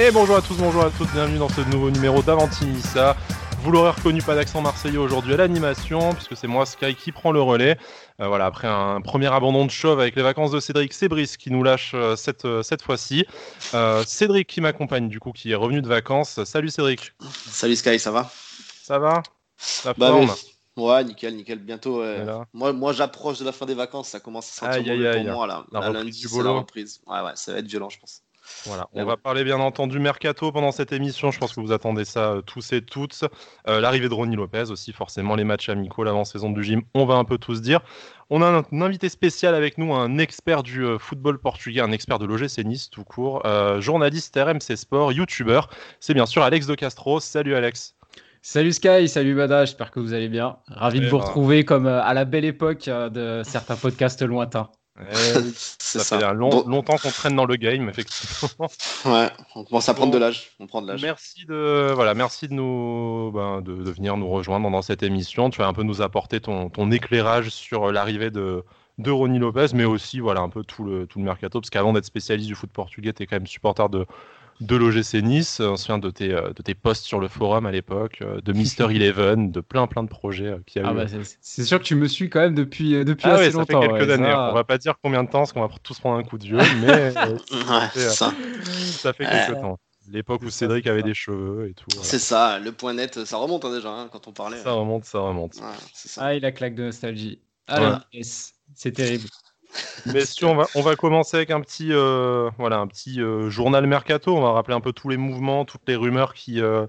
Et bonjour à tous, bonjour à toutes, bienvenue dans ce nouveau numéro d'Avantinissa. Vous l'aurez reconnu, pas d'accent marseillais aujourd'hui à l'animation, puisque c'est moi, Sky, qui prend le relais. Euh, voilà, après un premier abandon de chauve avec les vacances de Cédric, c'est Brice qui nous lâche euh, cette, euh, cette fois-ci. Cédric qui m'accompagne, du coup, qui est revenu de vacances. Salut Cédric. Salut Sky, ça va? Ça va? La bah, forme? Ouais, nickel, nickel. Bientôt. Moi, moi j'approche de la fin des vacances, ça commence à sentir aïe, pour moi. Là. La, lundi, c'est la reprise. Ouais, ouais, ça va être violent, je pense. Voilà, on va parler bien entendu mercato pendant cette émission. Je pense que vous attendez ça euh, tous et toutes. Euh, l'arrivée de Ronnie Lopez aussi, forcément, les matchs amicaux, l'avant-saison du gym, on va un peu tous dire. On a un, invité spécial avec nous, un expert du euh, football portugais, un expert de l'OGC Nice tout court, journaliste RMC Sport, youtubeur. C'est bien sûr Alex de Castro. Salut Alex. Salut Sky, salut Bada, j'espère que vous allez bien. Ravi de eh vous ben. retrouver comme à la belle époque de certains podcasts lointains. ça, fait longtemps qu'on traîne dans le game, effectivement. Ouais, on commence à prendre de l'âge. On prend de l'âge. Merci de, voilà, merci de nous, ben, de, venir nous rejoindre dans cette émission. Tu vas un peu nous apporter ton, ton éclairage sur l'arrivée de, de Ronnie Lopez, mais aussi voilà un peu tout le, tout le mercato, parce qu'avant d'être spécialiste du foot portugais, tu es quand même supporter de, de l'OGC Nice. On se souvient de tes, euh, de tes posts sur le forum à l'époque, euh, de Mister Eleven, de plein plein de projets euh, qui ah bah, C'est sûr que tu me suis quand même depuis, depuis ah assez ça longtemps. Fait quelques années. On va pas dire combien de temps, parce qu'on va tous prendre un coup de vieux, mais ça. ça. fait quelques temps. L'époque où Cédric avait des cheveux et tout. C'est ça, le point net, ça remonte hein, déjà hein, quand on parlait. Ça remonte, ça remonte. Ah, il a claque de nostalgie. Ah, c'est terrible. Si on va, on va commencer avec un petit, euh, voilà, un petit euh, journal mercato. On va rappeler un peu tous les mouvements, toutes les rumeurs qui, euh,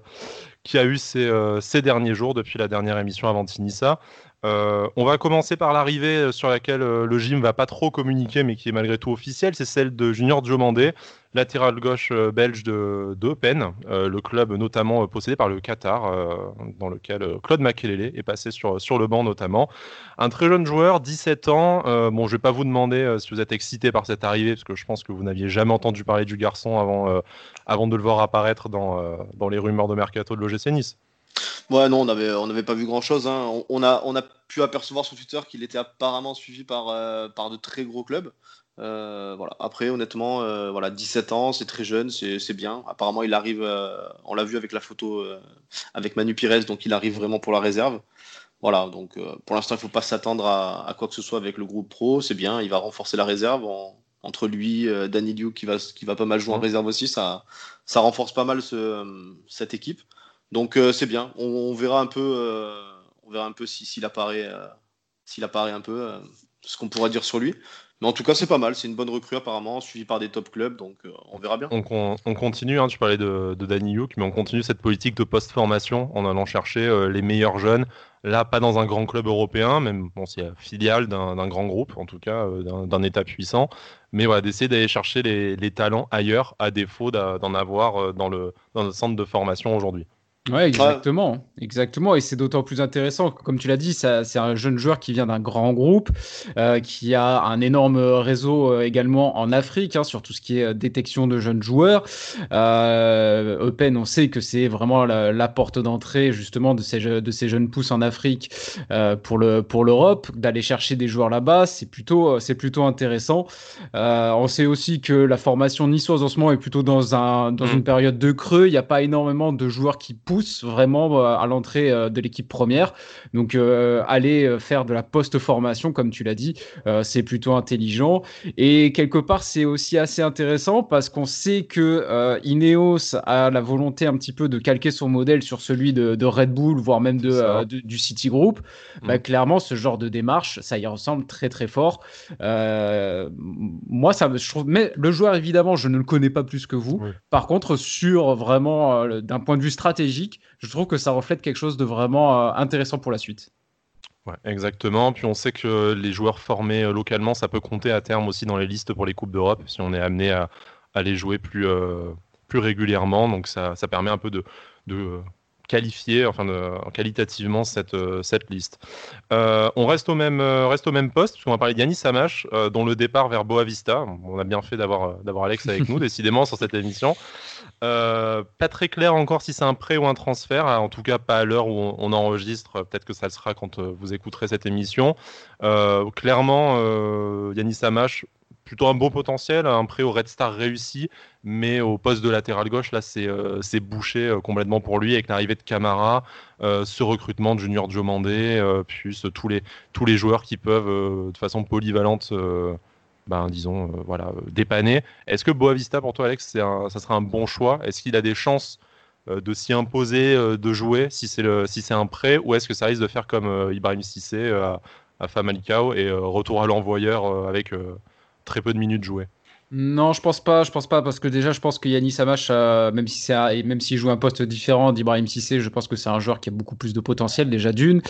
qui a eu ces, ces, derniers jours depuis la dernière émission avant Tinissa. On va commencer par l'arrivée sur laquelle le gym va pas trop communiquer, mais qui est malgré tout officielle. C'est celle de Junior Diomandé, latéral gauche euh, belge de, de euh, le club notamment euh, possédé par le Qatar, dans lequel Claude Makelele est passé sur, sur le banc notamment. Un très jeune joueur, 17 ans. bon, je vais pas vous demander si vous êtes excité par cette arrivée, parce que je pense que vous n'aviez jamais entendu parler du garçon avant, avant de le voir apparaître dans, dans les rumeurs de mercato de l'OGC Nice. Ouais, non, on n'avait on avait pas vu grand chose. Hein. On, a, on a pu apercevoir sur Twitter qu'il était apparemment suivi par, par de très gros clubs. Euh, voilà. Après, honnêtement, euh, voilà, 17 ans, c'est très jeune, c'est bien. Apparemment, il arrive, euh, on l'a vu avec la photo avec Manu Pires, donc il arrive vraiment pour la réserve. Voilà, donc pour l'instant, il ne faut pas s'attendre à, quoi que ce soit avec le groupe pro, c'est bien, il va renforcer la réserve. entre lui, Danny Liu qui va, qui va pas mal jouer en réserve aussi, ça, ça renforce pas mal ce, cette équipe. Donc c'est bien, on, verra un peu, on verra un peu s'il apparaît, s'il apparaît un peu, ce qu'on pourra dire sur lui. Mais en tout cas, c'est pas mal. C'est une bonne recrue apparemment, suivie par des top clubs, donc euh, on verra bien. On, continue, hein, tu parlais de, de Danny Youk, mais on continue cette politique de post-formation en allant chercher euh, les meilleurs jeunes. Là, pas dans un grand club européen, même bon, c'est filiale d'un grand groupe, en tout cas euh, d'un État puissant, mais voilà, d'essayer d'aller chercher les, les, talents ailleurs, à défaut d'en avoir dans le, dans le centre de formation aujourd'hui. Ouais, exactement, exactement. Et c'est d'autant plus intéressant, comme tu l'as dit, c'est un jeune joueur qui vient d'un grand groupe, euh, qui a un énorme réseau euh, également en Afrique hein, sur tout ce qui est euh, détection de jeunes joueurs. Open, on sait que c'est vraiment la, porte d'entrée justement de ces, de ces jeunes pousses en Afrique pour le pour l'Europe. D'aller chercher des joueurs là-bas, c'est plutôt c'est plutôt intéressant. On sait aussi que la formation niçoise en ce moment est plutôt dans un dans mm. une période de creux. Il n'y a pas énormément de joueurs qui pousse vraiment euh, à l'entrée euh, de l'équipe première. Donc euh, aller faire de la post-formation, comme tu l'as dit, c'est plutôt intelligent. Et quelque part, c'est aussi assez intéressant parce qu'on sait que Ineos a la volonté un petit peu de calquer son modèle sur celui de, Red Bull, voire même de, du City Group. Mm. Bah, clairement, ce genre de démarche, ça y ressemble très très fort. moi, ça, je trouve, mais le joueur évidemment, je ne le connais pas plus que vous. Par contre, sur vraiment d'un point de vue stratégique je trouve que ça reflète quelque chose de vraiment euh, intéressant pour la suite. Ouais, exactement. Puis on sait que les joueurs formés euh, localement, ça peut compter à terme aussi dans les listes pour les Coupes d'Europe si on est amené à, les jouer plus, euh, plus régulièrement. Donc ça, ça, permet un peu de, de qualifier, enfin qualitativement cette, euh, cette liste. Euh, on reste au même, euh, reste au même poste, puisqu'on va parler d'Yannis Samash, dont le départ vers Boavista. On a bien fait d'avoir, d'avoir Alex avec nous, décidément, sur cette émission. pas très clair encore si c'est un prêt ou un transfert, en tout cas pas à l'heure où on, enregistre, peut-être que ça le sera quand vous écouterez cette émission. clairement, Yannis Samash plutôt un bon potentiel, un prêt au Red Star réussi, mais au poste de latéral gauche, là, c'est euh, bouché euh, complètement pour lui avec l'arrivée de Camara, euh, ce recrutement de Junior Diomandé, plus tous les, tous les joueurs qui peuvent, de façon polyvalente, ben, disons, voilà, dépanner. Est-ce que Boavista, pour toi, Alex, ça serait un bon choix? Est-ce qu'il a des chances de s'y imposer, de jouer, si c'est si un prêt, ou est-ce que ça risque de faire comme Ibrahim Sissé à, à Famalicão et retour à l'envoyeur avec très peu de minutes jouées. Non, je pense pas. Je pense pas parce que déjà, je pense que Yannis Amash, euh, même si c'est même s'il joue un poste différent d'Ibrahim Sissé, je pense que c'est un joueur qui a beaucoup plus de potentiel déjà d'une.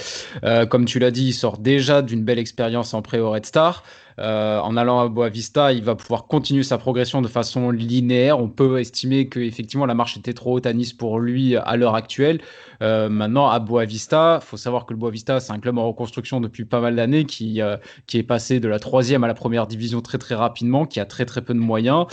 Euh, comme tu l'as dit, il sort déjà d'une belle expérience en pré au Red Star. Euh, en allant à Boavista, il va pouvoir continuer sa progression de façon linéaire. On peut estimer que effectivement la marche était trop haute à Nice pour lui à l'heure actuelle. Euh, maintenant, à Boavista, il faut savoir que le Boavista, c'est un club en reconstruction depuis pas mal d'années qui, euh, qui est passé de la troisième à la première division très très rapidement, qui a très très peu de moyens.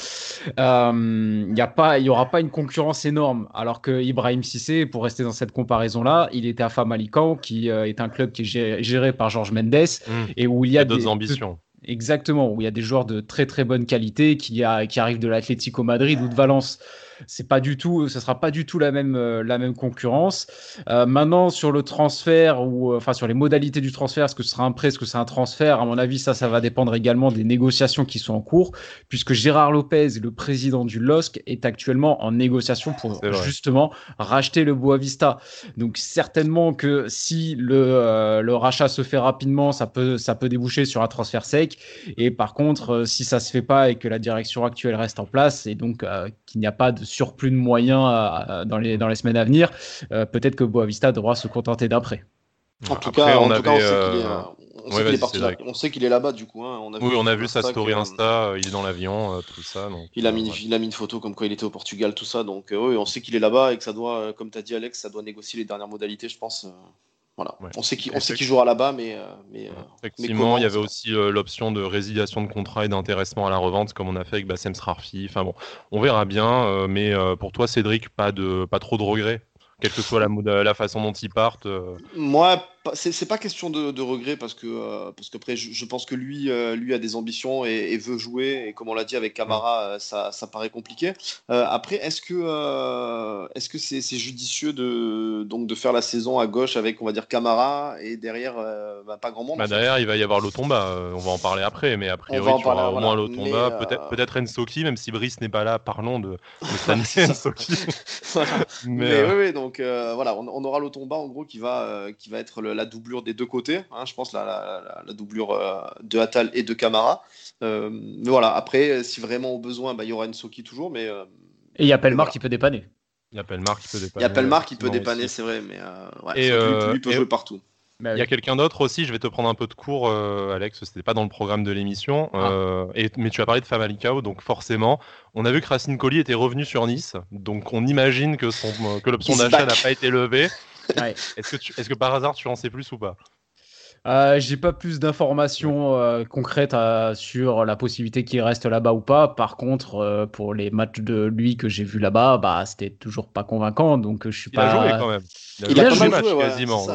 Il n'y aura pas une concurrence énorme. Alors que Ibrahim Sissé, pour rester dans cette comparaison-là, il était à Famalicão, qui est un club qui est géré, par Georges Mendes mmh. et où il y a, d'autres ambitions. Exactement, où il y a des joueurs de très très bonne qualité qui, a, qui arrivent de l'Atlético Madrid ou de Valence c'est pas du tout, ce sera pas du tout la même, euh, la même concurrence. Euh, maintenant, sur le transfert ou euh, enfin sur les modalités du transfert, est-ce que ce sera un prêt, est-ce que c'est un transfert? À mon avis, ça, ça va dépendre également des négociations qui sont en cours, puisque Gérard Lopez, le président du LOSC, est actuellement en négociation pour justement racheter le Boavista. Donc certainement que si le, le rachat se fait rapidement, ça peut, ça peut déboucher sur un transfert sec. Et par contre, si ça se fait pas et que la direction actuelle reste en place et donc qu'il n'y a pas de surplus de moyens dans, les, dans les semaines à venir, euh, peut-être que Boavista devra se contenter d'un prêt. En tout cas, on, sait qu'il est, là-bas du coup. Hein. On a oui, on a vu sa story Insta, euh, il est dans l'avion, euh, tout ça. Donc, il, a mis, il a mis une photo comme quoi il était au Portugal, tout ça. Donc oui, on sait qu'il est là-bas et que ça doit, comme tu as dit Alex, ça doit négocier les dernières modalités, je pense. Voilà. On sait qu'il qu jouera là-bas, mais, euh, mais, euh, Effectivement, il y avait aussi euh, l'option de résiliation de contrat et d'intéressement à la revente, comme on a fait avec Bassem Srarfi. Enfin bon, on verra bien. mais pour toi, Cédric, pas, de, pas trop de regrets, quelle que soit la, la façon dont ils partent Moi, c'est pas question de, regret parce que euh, parce qu'après je, pense que lui euh, lui a des ambitions et, veut jouer. Et comme on l'a dit avec Camara euh, ça, ça, paraît compliqué. Après est-ce que est-ce que c'est judicieux de donc de faire la saison à gauche avec on va dire Camara et derrière bah, pas grand monde bah, derrière il va y avoir l'Otomba on va en parler après mais a priori il y aura au moins l'Otomba peut-être peut-être Ensoki même si Brice n'est pas là parlons de, de Ensoki. Mais, oui, oui donc voilà on, on aura l'Otomba en gros qui va qui va être le la doublure des deux côtés, hein, je pense, la, la, doublure euh, de Atal et de Camara. Euh, mais voilà, après, si vraiment au besoin, bah, il y aura Soki toujours. Mais, euh, et il y a Pelmar qui peut dépanner. Il y a Pelmar qui peut dépanner. Il y a Pelmar qui peut dépanner, c'est vrai, mais ouais, lui, peut jouer partout. Bah il y a quelqu'un d'autre aussi, je vais te prendre un peu de cours, Alex, c'était pas dans le programme de l'émission, ah. mais tu as parlé de Famalicão, donc forcément, on a vu que Racine Colli était revenu sur Nice, donc on imagine que, son, que l'option d'achat n'a pas été levée. Est-ce que, est que par hasard tu en sais plus ou pas euh, J'ai pas plus d'informations euh, concrètes euh, sur la possibilité qu'il reste là-bas ou pas. Par contre, euh, pour les matchs de lui que j'ai vu là-bas, bah c'était toujours pas convaincant. Donc je suis pas. Il a joué quand même. Il a, joué, quasiment.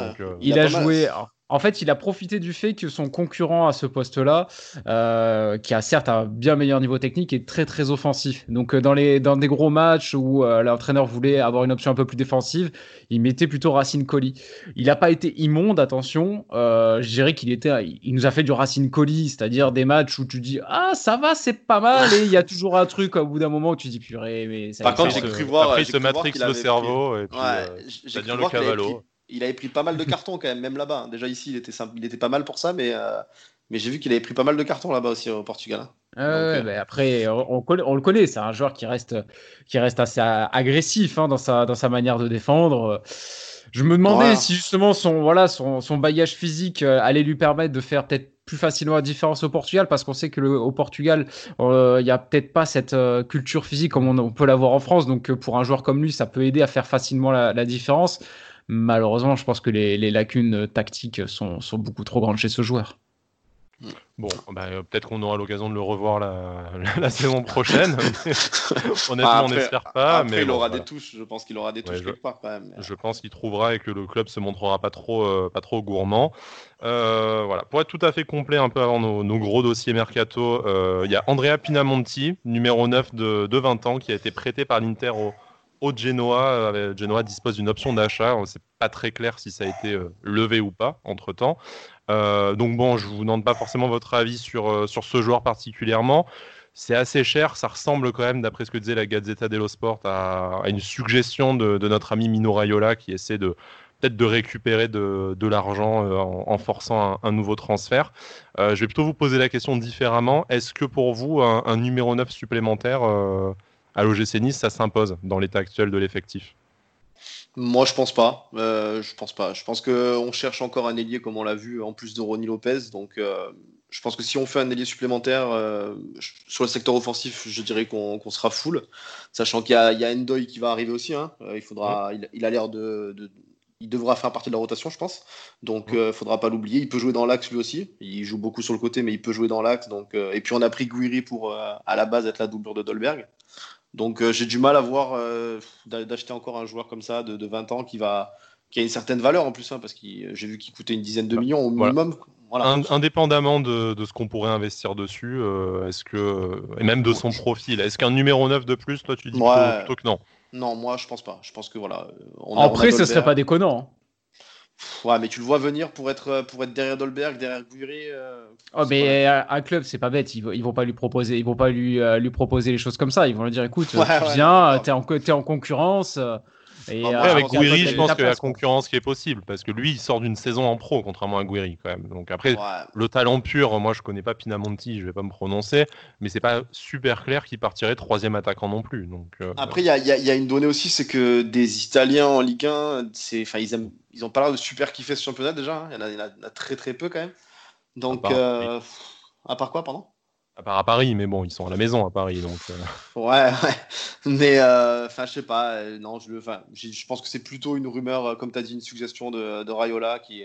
il, a, joué. En fait, il a profité du fait que son concurrent à ce poste-là, euh, qui a certes un bien meilleur niveau technique, est très très offensif. Donc euh, dans, les, dans des gros matchs où euh, l'entraîneur voulait avoir une option un peu plus défensive, il mettait plutôt Racine Colli. Il n'a pas été immonde, attention. je dirais qu'il était, il nous a fait du Racine Colli, c'est-à-dire des matchs où tu dis ah ça va, c'est pas mal, et il y a toujours un truc au bout d'un moment où tu dis purée, mais ça. Par contre, j'ai cru voir. Après, il se matrix le cerveau et puis ça devient le cavalo il avait pris pas mal de cartons quand même, même là-bas. Déjà ici, il était, il était pas mal pour ça, mais, euh, mais j'ai vu qu'il avait pris pas mal de cartons là-bas aussi au Portugal. Hein. Euh, après, on, on, le connaît, c'est un joueur qui reste, qui reste assez agressif hein, dans, sa, dans sa manière de défendre. Je me demandais si justement son, voilà, son, son bagage physique euh, allait lui permettre de faire peut-être plus facilement la différence au Portugal parce qu'on sait que le, au Portugal, il n'y a peut-être pas cette culture physique comme on, peut l'avoir en France. Donc pour un joueur comme lui, ça peut aider à faire facilement la, la différence malheureusement, je pense que les, lacunes tactiques sont, beaucoup trop grandes chez ce joueur. Bon, bah, euh, peut-être qu'on aura l'occasion de le revoir la, la, saison prochaine. Honnêtement, on n'espère pas. Après, mais il aura des touches. Je pense qu'il aura des touches je, quelque part quand même. Je pense qu'il trouvera et que le club se montrera pas trop, euh, pas trop gourmand. Euh, voilà. Pour être tout à fait complet, un peu avant nos, nos gros dossiers mercato, il y a Andrea Pinamonti, numéro 9 de, de 20 ans, qui a été prêté par l'Inter au, au Genoa. Genoa dispose d'une option d'achat. C'est pas très clair si ça a été levé ou pas entre temps. Euh, donc bon, je vous demande pas forcément votre avis sur, euh, sur ce joueur particulièrement. C'est assez cher, ça ressemble quand même, d'après ce que disait la Gazzetta dello Sport, à, une suggestion de, notre ami Mino Raiola qui essaie de peut-être de récupérer de, de l'argent euh, en, forçant un, nouveau transfert. je vais plutôt vous poser la question différemment. Est-ce que pour vous, un, un numéro 9 supplémentaire à l'OGC Nice, ça s'impose dans l'état actuel de l'effectif moi, je pense pas. Euh, je pense pas. Je pense qu'on cherche encore un ailier, comme on l'a vu, en plus de Ronnie Lopez. Donc, euh, je pense que si on fait un ailier supplémentaire euh, sur le secteur offensif, je dirais qu'on sera full. Sachant qu'il y, a Endoy qui va arriver aussi. Hein. il faudra. Il, a l'air de, Il devra faire partie de la rotation, je pense. Donc, il ne faudra pas l'oublier. Il peut jouer dans l'axe lui aussi. Il joue beaucoup sur le côté, mais il peut jouer dans l'axe. Donc, et puis, on a pris Guiri pour, à la base, être la doublure de Dolberg. Donc euh, j'ai du mal à voir euh, d'acheter encore un joueur comme ça de, 20 ans qui va qui a une certaine valeur en plus, hein, parce que j'ai vu qu'il coûtait une dizaine de millions au minimum. Voilà. indépendamment de, ce qu'on pourrait investir dessus, euh, est-ce que et même de son profil, est-ce qu'un numéro 9 de plus, toi tu dis plutôt, que non? Non, moi je pense pas. Je pense que voilà. Après, ce serait pas déconnant. Ouais, mais tu le vois venir pour être, euh, pour être derrière Dolberg, derrière Guiri. Euh, oh, mais un club, c'est pas bête. Ils, ils vont pas lui proposer, ils vont pas lui, euh, lui proposer les choses comme ça. Ils vont lui dire, écoute, tu viens, t'es en, es en concurrence. Et avec Guiri, je pense que la concurrence qui est possible parce que lui, il sort d'une saison en pro, contrairement à Guiri quand même. Donc après, le talent pur, moi, je connais pas Pinamonti, je vais pas me prononcer, mais c'est pas super clair qu'il partirait troisième attaquant non plus. Donc après, il y a, y a, une donnée aussi, c'est que des Italiens en Ligue 1, c'est, enfin, ils aiment ils ont pas l'air de super kiffer ce championnat déjà. Hein. Il, y en a, très très peu quand même. Donc, à part, euh, à part quoi, pardon? À part à Paris, mais bon, ils sont à la maison à Paris. Donc, euh. Ouais, ouais. Mais, euh, enfin, je sais pas. non, je, je pense que c'est plutôt une rumeur, comme tu as dit, une suggestion de, de Raiola qui,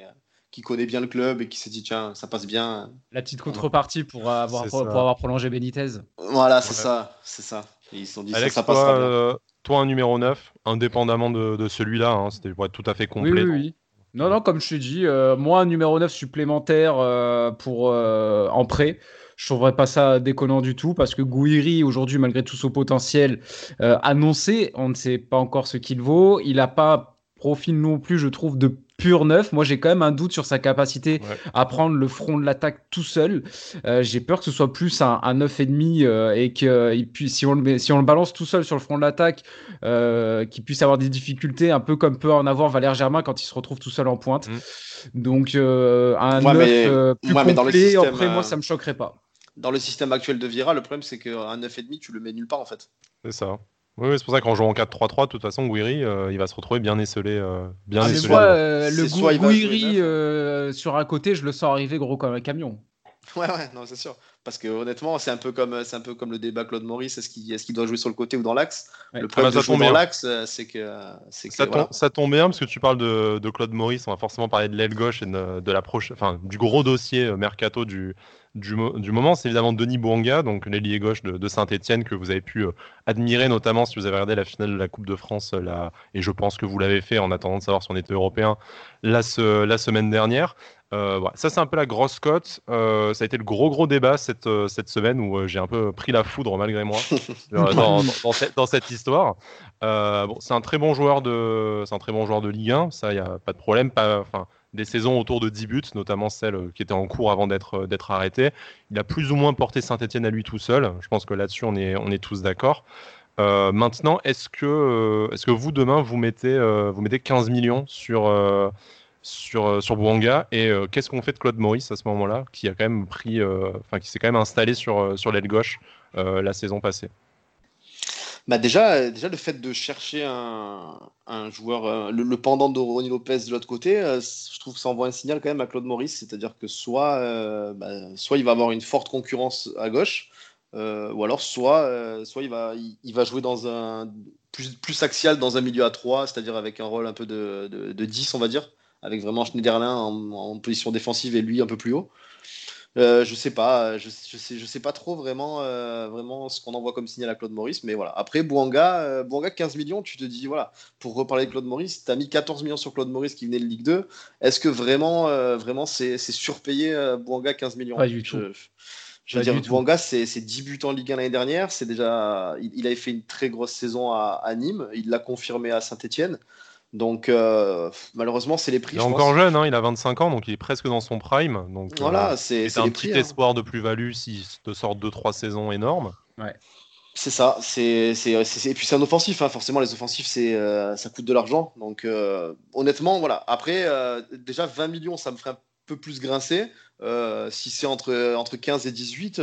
qui connaît bien le club et qui s'est dit, tiens, ça passe bien. La petite contrepartie pour avoir, pour, avoir prolongé Benitez. Voilà, c'est ça. C'est ça. ils se sont dit, Alex, ça, ça passera bien toi un numéro 9, indépendamment de, celui-là, hein, c'était pour être tout à fait complet. Oui, oui, Non, non, comme je dit, euh, moi un numéro 9 supplémentaire euh, pour euh, en prêt. Je trouverais pas ça déconnant du tout parce que Gouiri, aujourd'hui, malgré tout son potentiel annoncé, on ne sait pas encore ce qu'il vaut. Il n'a pas profil non plus, je trouve, de pur neuf. Moi, j'ai quand même un doute sur sa capacité à prendre le front de l'attaque tout seul. Euh, j'ai peur que ce soit plus un, un 9,5 euh, et que puis, si, on le si on le balance tout seul sur le front de l'attaque, euh, qu'il puisse avoir des difficultés, un peu comme peut en avoir Valère Germain quand il se retrouve tout seul en pointe. Mm. Donc, un 9 plus complet, après, moi, ça me choquerait pas. Dans le système actuel de Vira, le problème, c'est qu'un 9,5, tu le mets nulle part, en fait. C'est ça. Oui, c'est pour ça qu'en jouant en 4-3-3, de toute façon, Guiri, euh, il va se retrouver bien esselé. Euh, bien ah, euh, le Guiri sur un côté, je le sens arriver gros comme un camion. Ouais, ouais, non, c'est sûr. Parce que honnêtement, c'est un peu comme, c'est un peu comme le débat Claude Maurice. Est-ce qu'il, est qu'il doit jouer sur le côté ou dans l'axe? Le problème ah bah, de jouer dans l'axe, c'est que, c'est que ça, tombe, ça, tombe bien parce que tu parles de, de, Claude Maurice. On va forcément parler de l'aile gauche et de, de la enfin, du gros dossier mercato du, du, moment, c'est évidemment Denis Bouanga, donc l'ailier gauche de, Saint-Etienne, que vous avez pu euh, admirer, notamment si vous avez regardé la finale de la Coupe de France, euh, et je pense que vous l'avez fait en attendant de savoir si on était européen, la, la semaine dernière. Euh, Ça, c'est un peu la grosse cote. ça a été le gros, gros débat cette, cette semaine où j'ai un peu pris la foudre malgré moi dans, dans, cette, histoire. bon, c'est un très bon joueur de, un très bon joueur de Ligue 1. Ça, il n'y a pas de problème. Pas, enfin, des saisons autour de 10 buts, notamment celle euh, qui était en cours avant d'être euh, d'être arrêté. Il a plus ou moins porté Saint-Etienne à lui tout seul. Je pense que là-dessus, on est, on est tous d'accord. Euh, maintenant, est-ce que, est-ce que vous, demain, vous mettez, vous mettez 15 millions sur, sur, sur Bouanga. Et qu'est-ce qu'on fait de Claude Maurice à ce moment-là, qui a quand même pris, enfin, qui s'est quand même installé sur, sur l'aile gauche la saison passée? Bah déjà, déjà, le fait de chercher un, joueur, euh, le, pendant de Ronnie Lopez de l'autre côté, euh, je trouve que ça envoie un signal quand même à Claude Maurice, c'est-à-dire que soit, euh, bah, soit il va avoir une forte concurrence à gauche, ou alors soit, soit il, va, il, va jouer dans un plus, plus axial dans un milieu à 3, c'est-à-dire avec un rôle un peu de, de, 10, on va dire, avec vraiment Schneiderlin en, en, position défensive et lui un peu plus haut. Euh, je sais pas, je, je, sais, je sais pas trop vraiment, euh, vraiment ce qu'on envoie comme signal à Claude Maurice, mais voilà. Après Bouanga, euh, Bouanga 15 millions, tu te dis voilà, pour reparler de Claude Maurice, tu as mis 14 millions sur Claude Maurice qui venait de Ligue 2. Est-ce que vraiment, vraiment c'est surpayé Bouanga 15 millions? Pas du tout. Je, veux dire, Bouanga, c'est 10 buts en Ligue 1 l'année dernière. C'est déjà, il, avait fait une très grosse saison à, à Nîmes. Il l'a confirmé à Saint-Etienne. Donc euh, malheureusement, c'est les prix. Il est encore jeune, hein, il a 25 ans, donc il est presque dans son prime. Donc euh, voilà, c'est un petit hein. espoir de plus-value s'il te sort 2-3 saisons énormes. Ouais. C'est ça, c'est, et puis c'est un offensif, hein. forcément les offensifs c'est, euh, ça coûte de l'argent. Donc honnêtement, voilà. Après, déjà 20 millions, ça me ferait un peu plus grincer. si c'est entre, entre 15 et 18,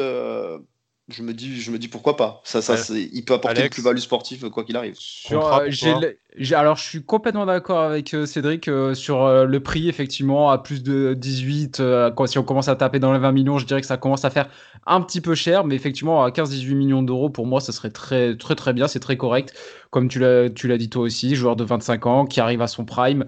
je me dis, je me dis pourquoi pas. Ça, ça, il peut apporter une plus-value sportive quoi qu'il arrive. Alors, je suis complètement d'accord avec euh, Cédric euh, sur euh, le prix, effectivement, à plus de 18. Quand, si on commence à taper dans les 20 millions, je dirais que ça commence à faire un petit peu cher, mais effectivement, à 15-18 millions d'euros, pour moi, ça serait très, très, très bien. C'est très correct. Comme tu l'as, dit toi aussi, joueur de 25 ans qui arrive à son prime,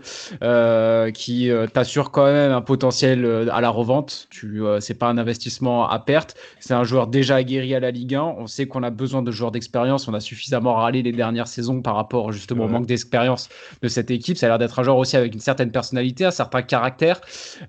qui t'assure quand même un potentiel à la revente. Tu, c'est pas un investissement à perte. C'est un joueur déjà aguerri à la Ligue 1. On sait qu'on a besoin de joueurs d'expérience. On a suffisamment râlé les dernières saisons par rapport justement au manque d'expérience de cette équipe. Ça a l'air d'être un joueur aussi avec une certaine personnalité, un certain caractère.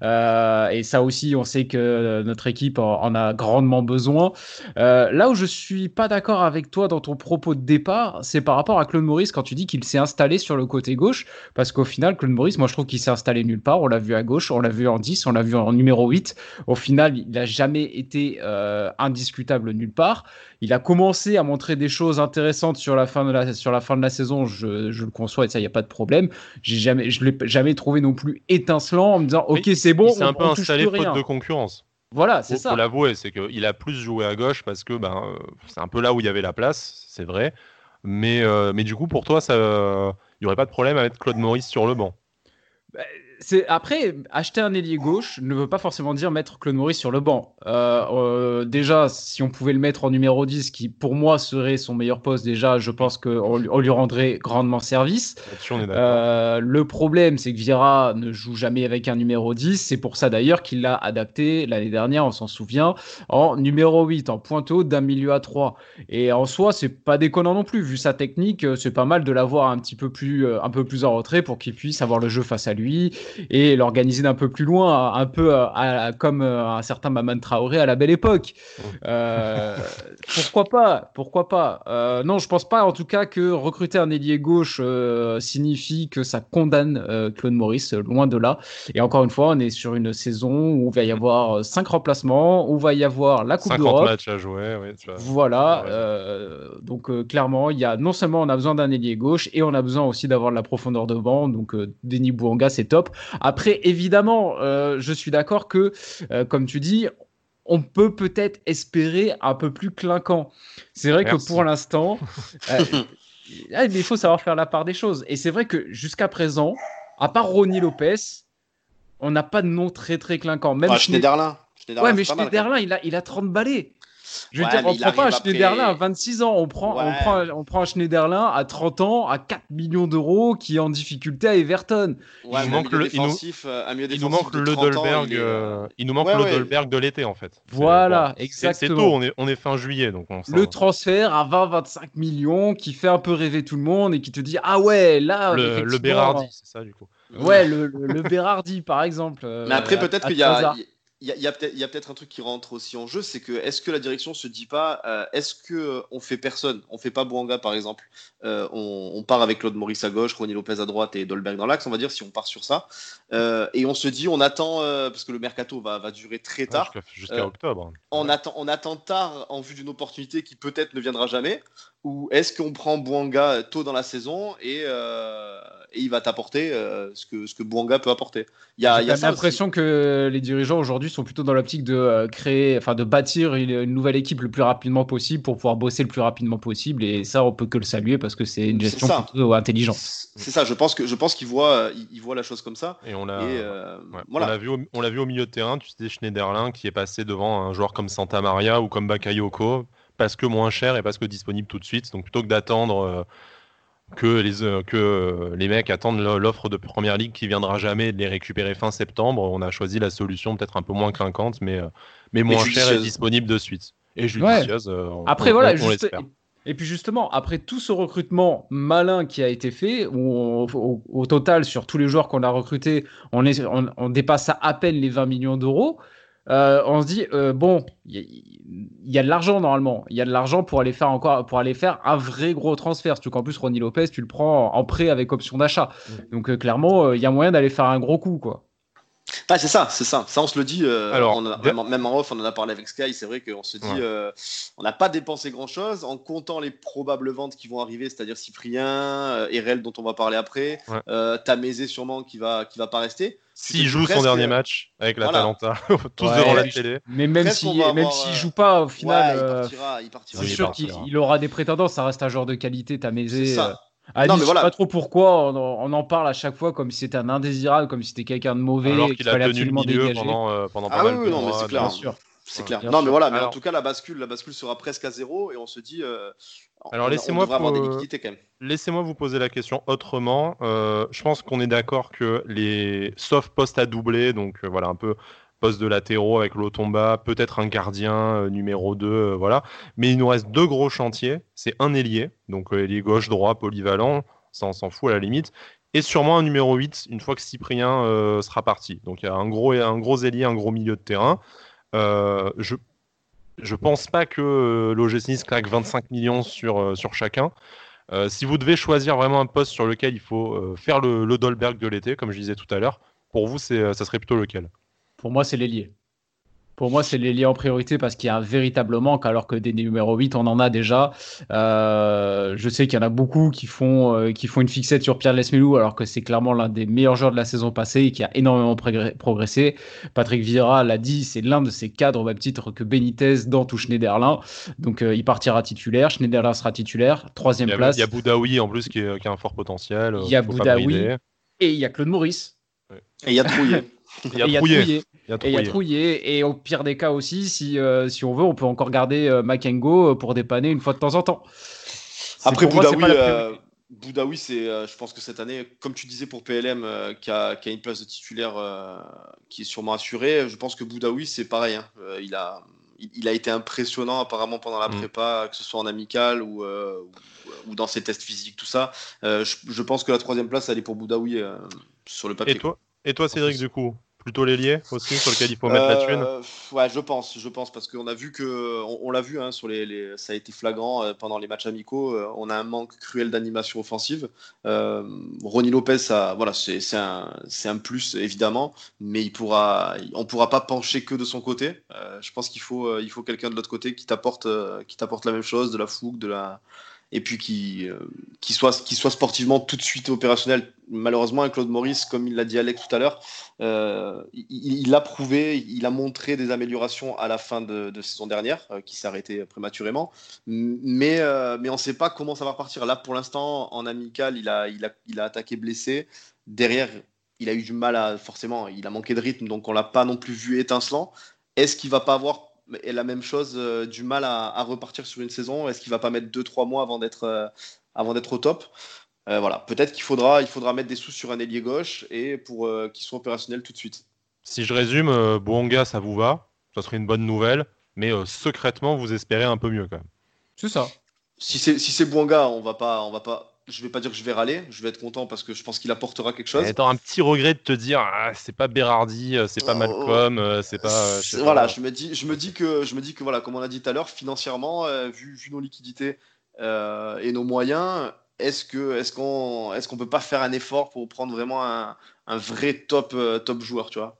Euh, et ça aussi, on sait que notre équipe en, a grandement besoin. Euh, là où je suis pas d'accord avec toi dans ton propos de départ, c'est par rapport à Claude Maurice quand tu dis qu'il s'est installé sur le côté gauche. Parce qu'au final, Claude Maurice, moi je trouve qu'il s'est installé nulle part. On l'a vu à gauche, on l'a vu en 10, on l'a vu en numéro 8. Au final, il n'a jamais été euh, indiscutable nulle part. Il a commencé à montrer des choses intéressantes sur la fin de la, sur la, fin de la saison, je, le conçois et ça, il n'y a pas de problème. Jamais, je ne l'ai jamais trouvé non plus étincelant en me disant, ok, c'est bon. C'est un peu installé faute de concurrence. Voilà, c'est ça. Faut l'avouer, c'est qu'il a plus joué à gauche parce que ben, euh, c'est un peu là où il y avait la place, c'est vrai. Mais, euh, mais du coup, pour toi, il n'y aurait pas de problème avec Claude Maurice sur le banc? Bah, après acheter un ailier gauche ne veut pas forcément dire mettre Claude Maurice sur le banc. Euh, euh, déjà, si on pouvait le mettre en numéro 10, qui pour moi serait son meilleur poste, déjà, je pense qu'on on lui rendrait grandement service. Euh, le problème, c'est que Vieira ne joue jamais avec un numéro 10. C'est pour ça d'ailleurs qu'il l'a adapté l'année dernière, on s'en souvient, en numéro 8, en pointeau d'un milieu à 3. Et en soi, c'est pas déconnant non plus. Vu sa technique, c'est pas mal de l'avoir un petit peu plus, un peu plus en retrait pour qu'il puisse avoir le jeu face à lui et l'organiser d'un peu plus loin, un peu comme euh, un certain Maman Traoré à la belle époque. Euh, pourquoi pas Pourquoi pas euh, Non, je pense pas en tout cas que recruter un ailier gauche signifie que ça condamne Claude Maurice, loin de là. Et encore une fois, on est sur une saison où il va y avoir cinq remplacements, où il va y avoir la Coupe d'Europe. 50 matchs à jouer, oui. Voilà. donc clairement, il y a non seulement on a besoin d'un ailier gauche et on a besoin aussi d'avoir de la profondeur de banc. Donc Denis Bouanga, c'est top. Après, évidemment, euh, je suis d'accord que, euh, comme tu dis, on peut peut-être espérer un peu plus clinquant. C'est vrai que pour l'instant, euh, il faut savoir faire la part des choses. Et c'est vrai que jusqu'à présent, à part Ronnie Lopez, on n'a pas de nom très très clinquant. Même ah, Schneiderlin. ouais, mais Schneiderlin, il a, il a 30 balais. Je veux dire, on prend pas un Schneiderlin à 26 ans, on prend, on prend, on prend un Schneiderlin à 30 ans, à 4 millions d'euros, qui est en difficulté à Everton. il, nous manque le, il, nous, il nous manque le Dolberg, euh, il nous manque le Dolberg de l'été en fait. Voilà, exactement. C'est tôt, on est, on est fin juillet. Donc on le transfert à 20-25 millions qui fait un peu rêver tout le monde et qui te dit Ah ouais, là. Le, le Berardi, c'est ça du coup. Ouais, le, le, Berardi par exemple. Mais après, euh, peut-être qu'il y a il y a, peut-être un truc qui rentre aussi en jeu, c'est que est-ce que la direction se dit pas, euh, est-ce que euh, on fait personne, on fait pas Bouanga par exemple, euh, on, part avec Claude Maurice à gauche, Ronnie Lopez à droite et Dolberg dans l'axe, on va dire si on part sur ça, et on se dit on attend parce que le mercato va, va durer très tard, jusqu'à octobre. On attend, on attend tard en vue d'une opportunité qui peut-être ne viendra jamais, ou est-ce qu'on prend Bouanga tôt dans la saison et et il va t'apporter euh, ce, que, ce que Bouanga peut apporter? Il y a, a l'impression que les dirigeants aujourd'hui sont plutôt dans l'optique de euh, créer, enfin de bâtir une, nouvelle équipe le plus rapidement possible pour pouvoir bosser le plus rapidement possible. Et ça, on peut que le saluer parce que c'est une gestion plutôt intelligente. C'est ça, je pense que je pense qu'il voit, il, voit la chose comme ça. Et on l'a, euh, voilà. vu, on l'a vu au milieu de terrain. Tu sais Schneiderlin qui est passé devant un joueur comme Santa Maria ou comme Bakayoko parce que moins cher et parce que disponible tout de suite. Donc plutôt que d'attendre que les, que les mecs attendent l'offre de première ligue qui viendra jamais de les récupérer fin septembre. On a choisi la solution peut-être un peu moins clinquante, mais, mais moins chère et disponible de suite. Et judicieuse. Après, voilà, et puis justement, après tout ce recrutement malin qui a été fait, où au, total, sur tous les joueurs qu'on a recrutés, on, est, on, dépasse à, peine les 20 millions d'euros, euh, on se dit, euh, bon, il y, a de l'argent normalement. Il y a de l'argent pour aller faire encore, pour aller faire un vrai gros transfert. Surtout qu'en plus, Ronnie Lopez, tu le prends en prêt avec option d'achat. Donc euh, clairement, il y a moyen d'aller faire un gros coup, quoi. Ah, c'est ça, c'est ça. Ça, on se le dit. Euh, Alors, même, en off, on en a parlé avec Sky. C'est vrai qu'on se dit, euh, on n'a pas dépensé grand chose en comptant les probables ventes qui vont arriver, c'est-à-dire Cyprien, euh, Erel dont on va parler après, ouais. Tamézé sûrement qui va qui va pas rester. S'il joue son dernier match avec l'Atalanta, tous devant la télé. Mais même s'il si, même s'il joue pas au final, il partira, il partira. C'est sûr qu'il aura des prétendants. Ça reste un joueur de qualité, Tamézé. Ah, non, mais voilà. sais pas trop pourquoi on, en parle à chaque fois comme si c'était un indésirable, comme si c'était quelqu'un de mauvais. Alors qu'il a tenu le milieu pendant, euh, pendant pas ah, mal oui, non, mais c'est clair. Bien sûr. C'est clair. non, mais voilà, mais en tout cas, la bascule, la bascule sera presque à zéro et on se dit. Euh, Alors laissez-moi Laissez-moi vous poser la question autrement. Euh, je pense qu'on est d'accord que les sauf postes à doubler, donc euh, voilà un peu poste de latéraux avec l'Otomba, peut-être un gardien euh, numéro 2, euh, voilà. Mais il nous reste deux gros chantiers. C'est un ailier, donc euh, ailier gauche-droit polyvalent, ça on s'en fout à la limite. Et sûrement un numéro 8 une fois que Cyprien sera parti. Donc il y a un gros, un gros ailier, un gros milieu de terrain. Je je pense pas que l'OGC claque 25 millions sur, sur chacun. si vous devez choisir vraiment un poste sur lequel il faut faire le, le Dolberg de l'été, comme je disais tout à l'heure, pour vous, ça serait plutôt lequel? Pour moi, c'est l'ailier. Pour moi, c'est l'ailier en priorité parce qu'il y a un véritable manque, alors que des numéros 8, on en a déjà. Euh, je sais qu'il y en a beaucoup qui font, euh, qui font une fixette sur Pierre Lesmelou, alors que c'est clairement l'un des meilleurs joueurs de la saison passée et qui a énormément progressé. Patrick Vieira l'a dit, c'est l'un de ses cadres au même titre que Benitez, dans tout Schneiderlin. Donc, euh, il partira titulaire. Schneiderlin sera titulaire. Troisième place. Il y a Boudaoui en plus qui, a un fort potentiel. Il y a Boudaoui. Et il y a Claude Maurice. Et il y a Trouillet. Il y a Trouillet. Et il y a Trouillet. Et au pire des cas aussi, si, euh, si on veut, on peut encore garder euh, Makengo euh, pour dépanner une fois de temps en temps. Après, Boudaoui, Boudaoui c'est, je pense que cette année, comme tu disais pour PLM, qui, a, qui, a, une place de titulaire qui est sûrement assurée, je pense que Boudaoui, c'est pareil. Hein. il, a, il, a été impressionnant apparemment pendant la mm. prépa, que ce soit en amical ou, ou, dans ses tests physiques, tout ça. Je, je, pense que la troisième place, elle est pour Boudaoui sur le papier. Et toi, et toi Cédric, du coup? Plutôt l'ailier aussi sur lequel il faut mettre la thune euh, Ouais, je pense, je pense parce qu'on a vu que, on, l'a vu, hein, sur les, ça a été flagrant euh, pendant les matchs amicaux. Euh, on a un manque cruel d'animation offensive. Ronnie Lopez, ça, voilà, c'est un, un plus évidemment, mais il pourra, on pourra pas pencher que de son côté. je pense qu'il faut, il faut quelqu'un de l'autre côté qui t'apporte, qui t'apporte la même chose, de la fougue, de la et puis qui, euh, qui, soit, qui soit sportivement tout de suite opérationnel. Malheureusement, Claude Maurice, comme il l'a dit Alex tout à l'heure, euh, il, a prouvé, il a montré des améliorations à la fin de, saison dernière, euh, qui s'est arrêté prématurément. Mais, mais on ne sait pas comment ça va repartir. Là, pour l'instant, en amical, il a, il, a, il a attaqué blessé. Derrière, il a eu du mal à. Forcément, il a manqué de rythme, donc on l'a pas non plus vu étincelant. Est-ce qu'il va pas avoir et la même chose, euh, du mal à, repartir sur une saison Est-ce qu'il va pas mettre 2-3 mois avant d'être euh, avant d'être au top? Euh, Voilà, peut-être qu'il faudra, il faudra mettre des sous sur un ailier gauche et pour qu'il soit opérationnel tout de suite. Si je résume, Bouanga, ça vous va? Ça serait une bonne nouvelle, mais secrètement, vous espérez un peu mieux quand même. C'est ça. Si c'est si c'est Bouanga, on va pas, on va pas je vais pas dire que je vais râler, je vais être content parce que je pense qu'il apportera quelque chose. Attends, un petit regret de te dire, ah, c'est pas Berardi, euh, c'est pas oh. Malcolm, euh, c'est pas. Euh, voilà, je me dis, je me dis que, je me dis que voilà, comme on a dit tout à l'heure, financièrement, vu, nos liquidités et nos moyens, est-ce que, est-ce qu'on, est-ce qu'on peut pas faire un effort pour prendre vraiment un, un vrai top, top joueur, tu vois?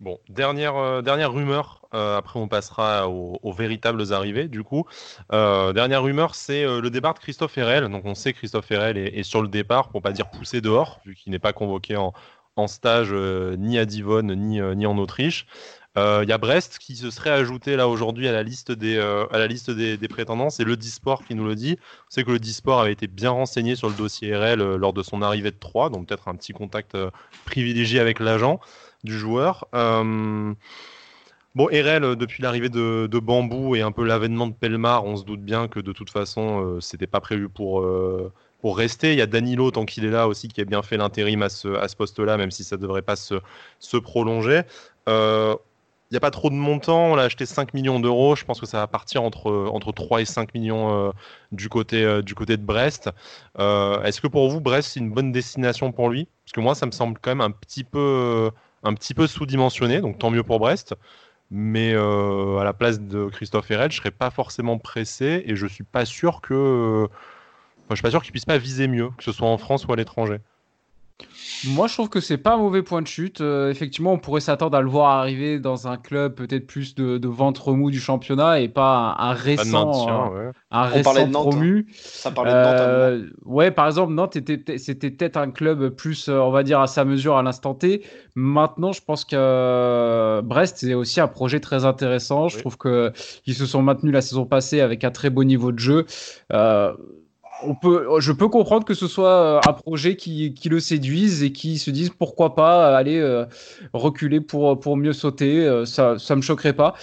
Bon, dernière, euh, dernière rumeur, euh, après on passera aux, véritables arrivées du coup. Euh, dernière rumeur, c'est le départ de Christophe Herel. Donc on sait que Christophe Herel est, sur le départ, pour pas dire poussé dehors, vu qu'il n'est pas convoqué en, stage ni à Divonne ni, ni en Autriche. Il y a Brest qui se serait ajouté là aujourd'hui à la liste des, à la liste des, prétendants. C'est le Disport qui nous le dit. On sait que le Disport avait été bien renseigné sur le dossier RL lors de son arrivée de 3, donc peut-être un petit contact privilégié avec l'agent du joueur. Euh, Bon, RL, depuis l'arrivée de, Bambou et un peu l'avènement de Pelmar, on se doute bien que de toute façon, c'était pas prévu pour, pour rester. Il y a Danilo, tant qu'il est là aussi, qui a bien fait l'intérim à ce, à ce poste-là, même si ça ne devrait pas se, se prolonger. Euh, il n'y a pas trop de montants. On l'a acheté 5 millions d'euros. Je pense que ça va partir entre, entre 3 et 5 millions euh, du, côté, euh, du côté de Brest. Est-ce que pour vous, Brest, c'est une bonne destination pour lui? Parce que moi, ça me semble quand même un petit peu, un petit peu sous-dimensionné. Donc tant mieux pour Brest. Mais à la place de Christophe Herrel, je serais pas forcément pressé. Et je ne suis pas sûr que je suis pas sûr qu'il puisse pas viser mieux, que ce soit en France ou à l'étranger. Moi, je trouve que c'est pas un mauvais point de chute. Euh, effectivement, on pourrait s'attendre à le voir arriver dans un club peut-être plus de, ventre mou du championnat et pas un, récent, euh, un récent promu. Hein. Ça parlait de Nantes. Hein. Euh, ouais, par exemple, Nantes c'était peut-être un club plus, on va dire, à sa mesure à l'instant T. Maintenant, je pense que Brest c'est aussi un projet très intéressant. Je trouve que ils se sont maintenus la saison passée avec un très beau niveau de jeu on peut, je peux comprendre que ce soit euh, un projet qui, le séduise et qui se dise pourquoi pas aller euh, reculer pour, pour mieux sauter. Euh, ça ne me choquerait pas.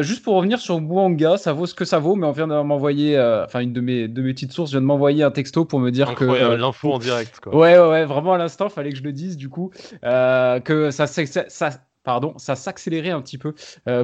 juste pour revenir sur Bouanga, ça vaut ce que ça vaut, mais on vient de m'envoyer, enfin, une de mes, de mes petites sources vient de m'envoyer un texto pour me dire que. l'info en direct. Quoi. Ouais, ouais, ouais, vraiment à l'instant, fallait que je le dise du coup, que ça, ça, pardon, ça s'accélérait un petit peu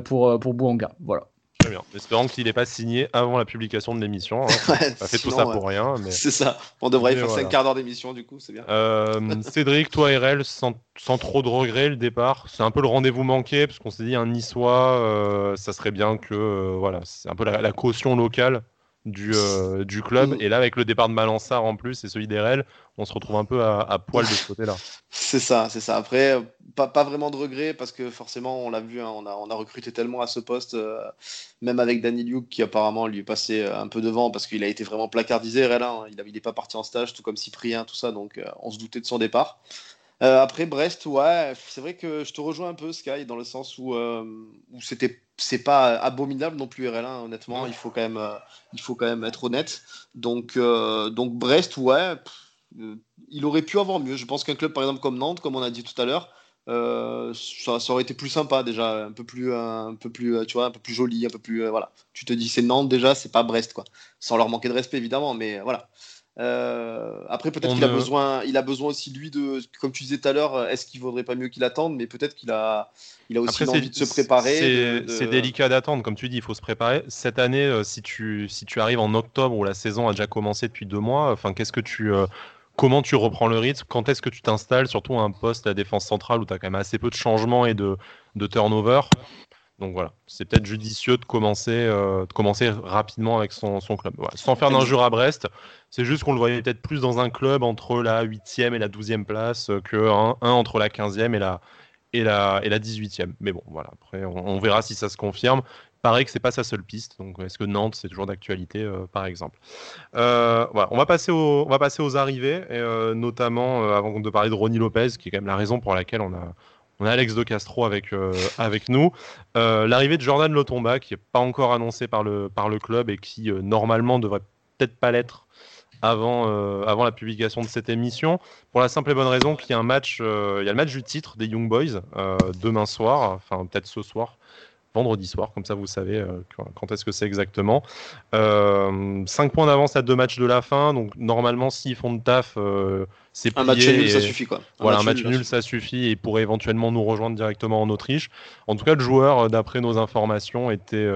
pour, pour Bouanga. Voilà. Très bien. Espérons qu'il n'est pas signé avant la publication de l'émission. Hein. ça fait tout ça pour rien. Mais... C'est ça. On devrait y faire 5 quarts d'heure d'émission, du coup, c'est bien. Euh, Cédric, toi, RL, sans, sans, trop de regrets, le départ, c'est un peu le rendez-vous manqué, parce qu'on s'est dit, un Niçois, euh, ça serait bien que. Euh, voilà, c'est un peu la, caution locale du, euh, du club. Mm. Et là, avec le départ de Malansar en plus et celui d'Erel, on se retrouve un peu à, poil de ce côté-là. C'est ça, c'est ça. Après, pas, pas, vraiment de regrets parce que forcément, on l'a vu, hein, on, a, on, a, recruté tellement à ce poste, euh, même avec Danny Luke qui apparemment lui est passé euh, un peu devant parce qu'il a été vraiment placardisé, Erel. Hein. il n'est pas parti en stage, tout comme Cyprien, tout ça, donc on se doutait de son départ. après Brest, ouais, c'est vrai que je te rejoins un peu, Sky, dans le sens où, où c'était c'est pas abominable non plus RL1 honnêtement il faut quand même euh, il faut quand même être honnête. Donc euh, donc Brest ouais euh, il aurait pu avoir mieux. Je pense qu'un club par exemple comme Nantes comme on a dit tout à l'heure ça, ça, aurait été plus sympa déjà un peu plus un peu plus tu vois un peu plus joli un peu plus voilà. Tu te dis c'est Nantes déjà c'est pas Brest quoi. Sans leur manquer de respect évidemment mais voilà euh, après, peut-être qu'il a besoin, il a besoin aussi lui de, comme tu disais tout à l'heure, est-ce qu'il vaudrait pas mieux qu'il attende Mais peut-être qu'il a, il a aussi envie de se préparer. C'est délicat d'attendre, comme tu dis, il faut se préparer. Cette année, euh, si tu, si tu arrives en octobre où la saison a déjà commencé depuis deux mois, enfin, qu'est-ce que tu, euh, comment tu reprends le rythme? Quand est-ce que tu t'installes, surtout à un poste à la défense centrale où tu as quand même assez peu de changements et de, de turnover? Donc voilà, c'est peut-être judicieux de commencer, euh, de commencer rapidement avec son, son club. Sans faire d'injure à Brest, c'est juste qu'on le voyait peut-être plus dans un club entre la 8e et la 12e place que un, entre la 15e et la, et la, et la 18e. Mais bon, voilà, après on, verra si ça se confirme. Pareil que c'est pas sa seule piste, donc est-ce que Nantes c'est toujours d'actualité euh, par exemple? Euh, voilà, on va passer aux, on va passer aux arrivées, et, notamment avant de parler de Ronnie Lopez, qui est quand même la raison pour laquelle on a, on a Alex de Castro avec, euh, avec nous. Euh, l'arrivée de Jordan Lotomba, qui n'est pas encore annoncé par le, par le club et qui euh, normalement devrait peut-être pas l'être avant, avant la publication de cette émission, pour la simple et bonne raison qu'il y a un match, il y a le match du titre des Young Boys demain soir, enfin peut-être ce soir, vendredi soir, comme ça vous savez euh, quand est-ce que c'est exactement. 5 euh, points d'avance à deux matchs de la fin, donc normalement s'ils font de taf, euh, c'est Un match nul, ça suffit quoi. voilà, un match nul, ça suffit et pourrait éventuellement nous rejoindre directement en Autriche. En tout cas, le joueur, d'après nos informations, était,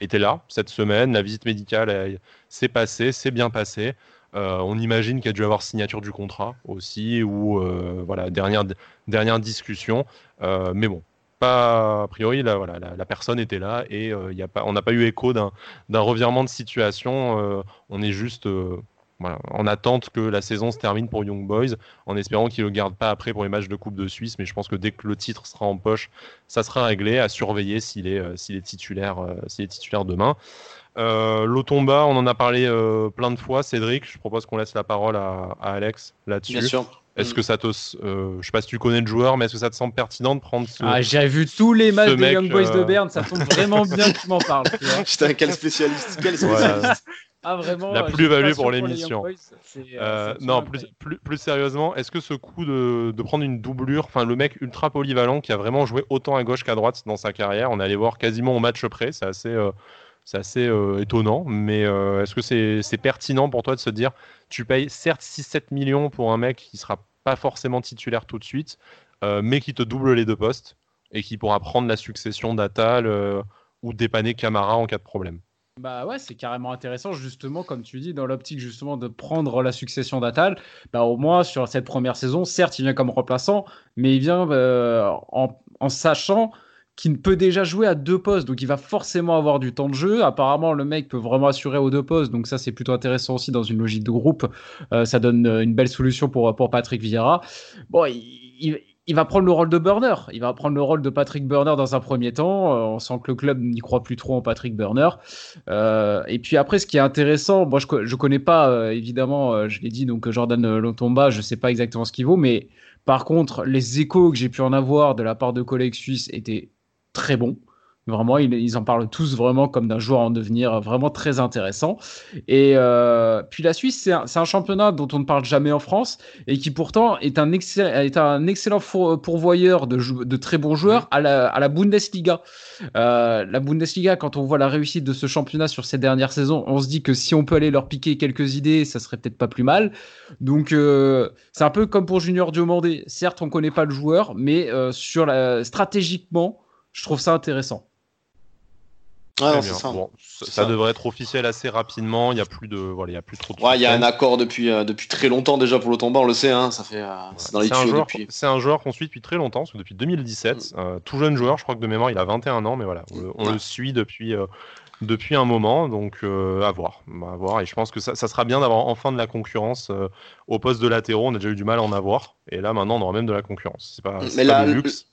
était là cette semaine. La visite médicale s'est passée, c'est bien passé. on imagine qu'il y a dû avoir signature du contrat aussi, ou voilà, dernière, dernière discussion. mais bon, a priori, la, voilà, la, personne était là et euh, y a pas, on n'a pas eu écho d'un revirement de situation. Euh, on est juste euh, en attente que la saison se termine pour Young Boys, en espérant qu'ils ne le gardent pas après pour les matchs de Coupe de Suisse. Mais je pense que dès que le titre sera en poche, ça sera réglé, à surveiller s'il est, s'il est, titulaire, s'il est titulaire demain. L'Otomba, on en a parlé plein de fois. Cédric, je propose qu'on laisse la parole à, à Alex là-dessus. Bien sûr. Est-ce mm. que ça te. Euh, je sais pas si tu connais le joueur, mais est-ce que ça te semble pertinent de prendre ce. Ah, j'ai vu tous les matchs des Young Boys de euh, Berne, ça tombe vraiment bien que tu m'en parles. Putain, quel spécialiste, quel spécialiste. Ah, vraiment La euh, plus-value pour l'émission. Euh, Euh, non, plus, incroyable. plus, plus sérieusement, est-ce que ce coup de, de prendre une doublure, enfin le mec ultra polyvalent qui a vraiment joué autant à gauche qu'à droite dans sa carrière, on allé voir quasiment au match près, c'est assez, euh, c'est assez euh, étonnant, mais est-ce que c'est pertinent pour toi de se dire, tu payes certes 6-7 millions pour un mec qui sera pas forcément titulaire tout de suite, mais qui te double les deux postes et qui pourra prendre la succession d'Atal ou dépanner Camara en cas de problème? Bah ouais, c'est carrément intéressant, justement, comme tu dis, dans l'optique justement de prendre la succession d'Atal. Bah au moins, sur cette première saison, certes, il vient comme remplaçant, mais il vient euh, en, sachant qu'il peut déjà jouer à deux postes, donc il va forcément avoir du temps de jeu. Apparemment, le mec peut vraiment assurer aux deux postes, donc ça c'est plutôt intéressant aussi dans une logique de groupe. Euh, ça donne euh, une belle solution pour, pour Patrick Vieira. Bon, il- il va prendre le rôle de burner. Il va prendre le rôle de Patrick Burner dans un premier temps. Euh, on sent que le club n'y croit plus trop en Patrick Burner. Euh, et puis après, ce qui est intéressant, moi je, je connais pas euh, évidemment, je l'ai dit, donc Jordan Lotomba, je sais pas exactement ce qu'il vaut, mais par contre, les échos que j'ai pu en avoir de la part de collègues suisses étaient très bons. Vraiment, ils, ils en parlent tous vraiment comme d'un joueur en devenir vraiment très intéressant. Et euh, puis la Suisse, c'est un, championnat dont on ne parle jamais en France et qui pourtant est un, excell- est un excellent pourvoyeur de, très bons joueurs à la, à la Bundesliga. Euh, la Bundesliga, quand on voit la réussite de ce championnat sur ces dernières saisons, on se dit que si on peut aller leur piquer quelques idées, ça serait peut-être pas plus mal. Donc euh, c'est un peu comme pour Junior Diomandé. Certes, on connaît pas le joueur, mais sur la, stratégiquement, je trouve ça intéressant. Non, c'est ça. Bon, ça, C'est ça ça. devrait être officiel assez rapidement. Il y a plus de, voilà, il y a plus trop de. Ouais, il y a un accord depuis, euh, depuis très longtemps déjà pour l'Otomba, on le sait, hein, ça fait euh, c'est dans les C'est un, tuyaux joueur, depuis. c'est un joueur qu'on suit depuis très longtemps, parce que depuis 2017, euh, tout jeune joueur, je crois que de mémoire il a 21 ans, mais voilà, on, le- on Ouais. le suit depuis, euh, depuis un moment, donc euh, à voir, à voir. Et je pense que ça, ça sera bien d'avoir enfin de la concurrence euh, au poste de latéraux. On a déjà eu du mal à en avoir, et là maintenant on aura même de la concurrence. C'est pas, Mais pas le le- luxe.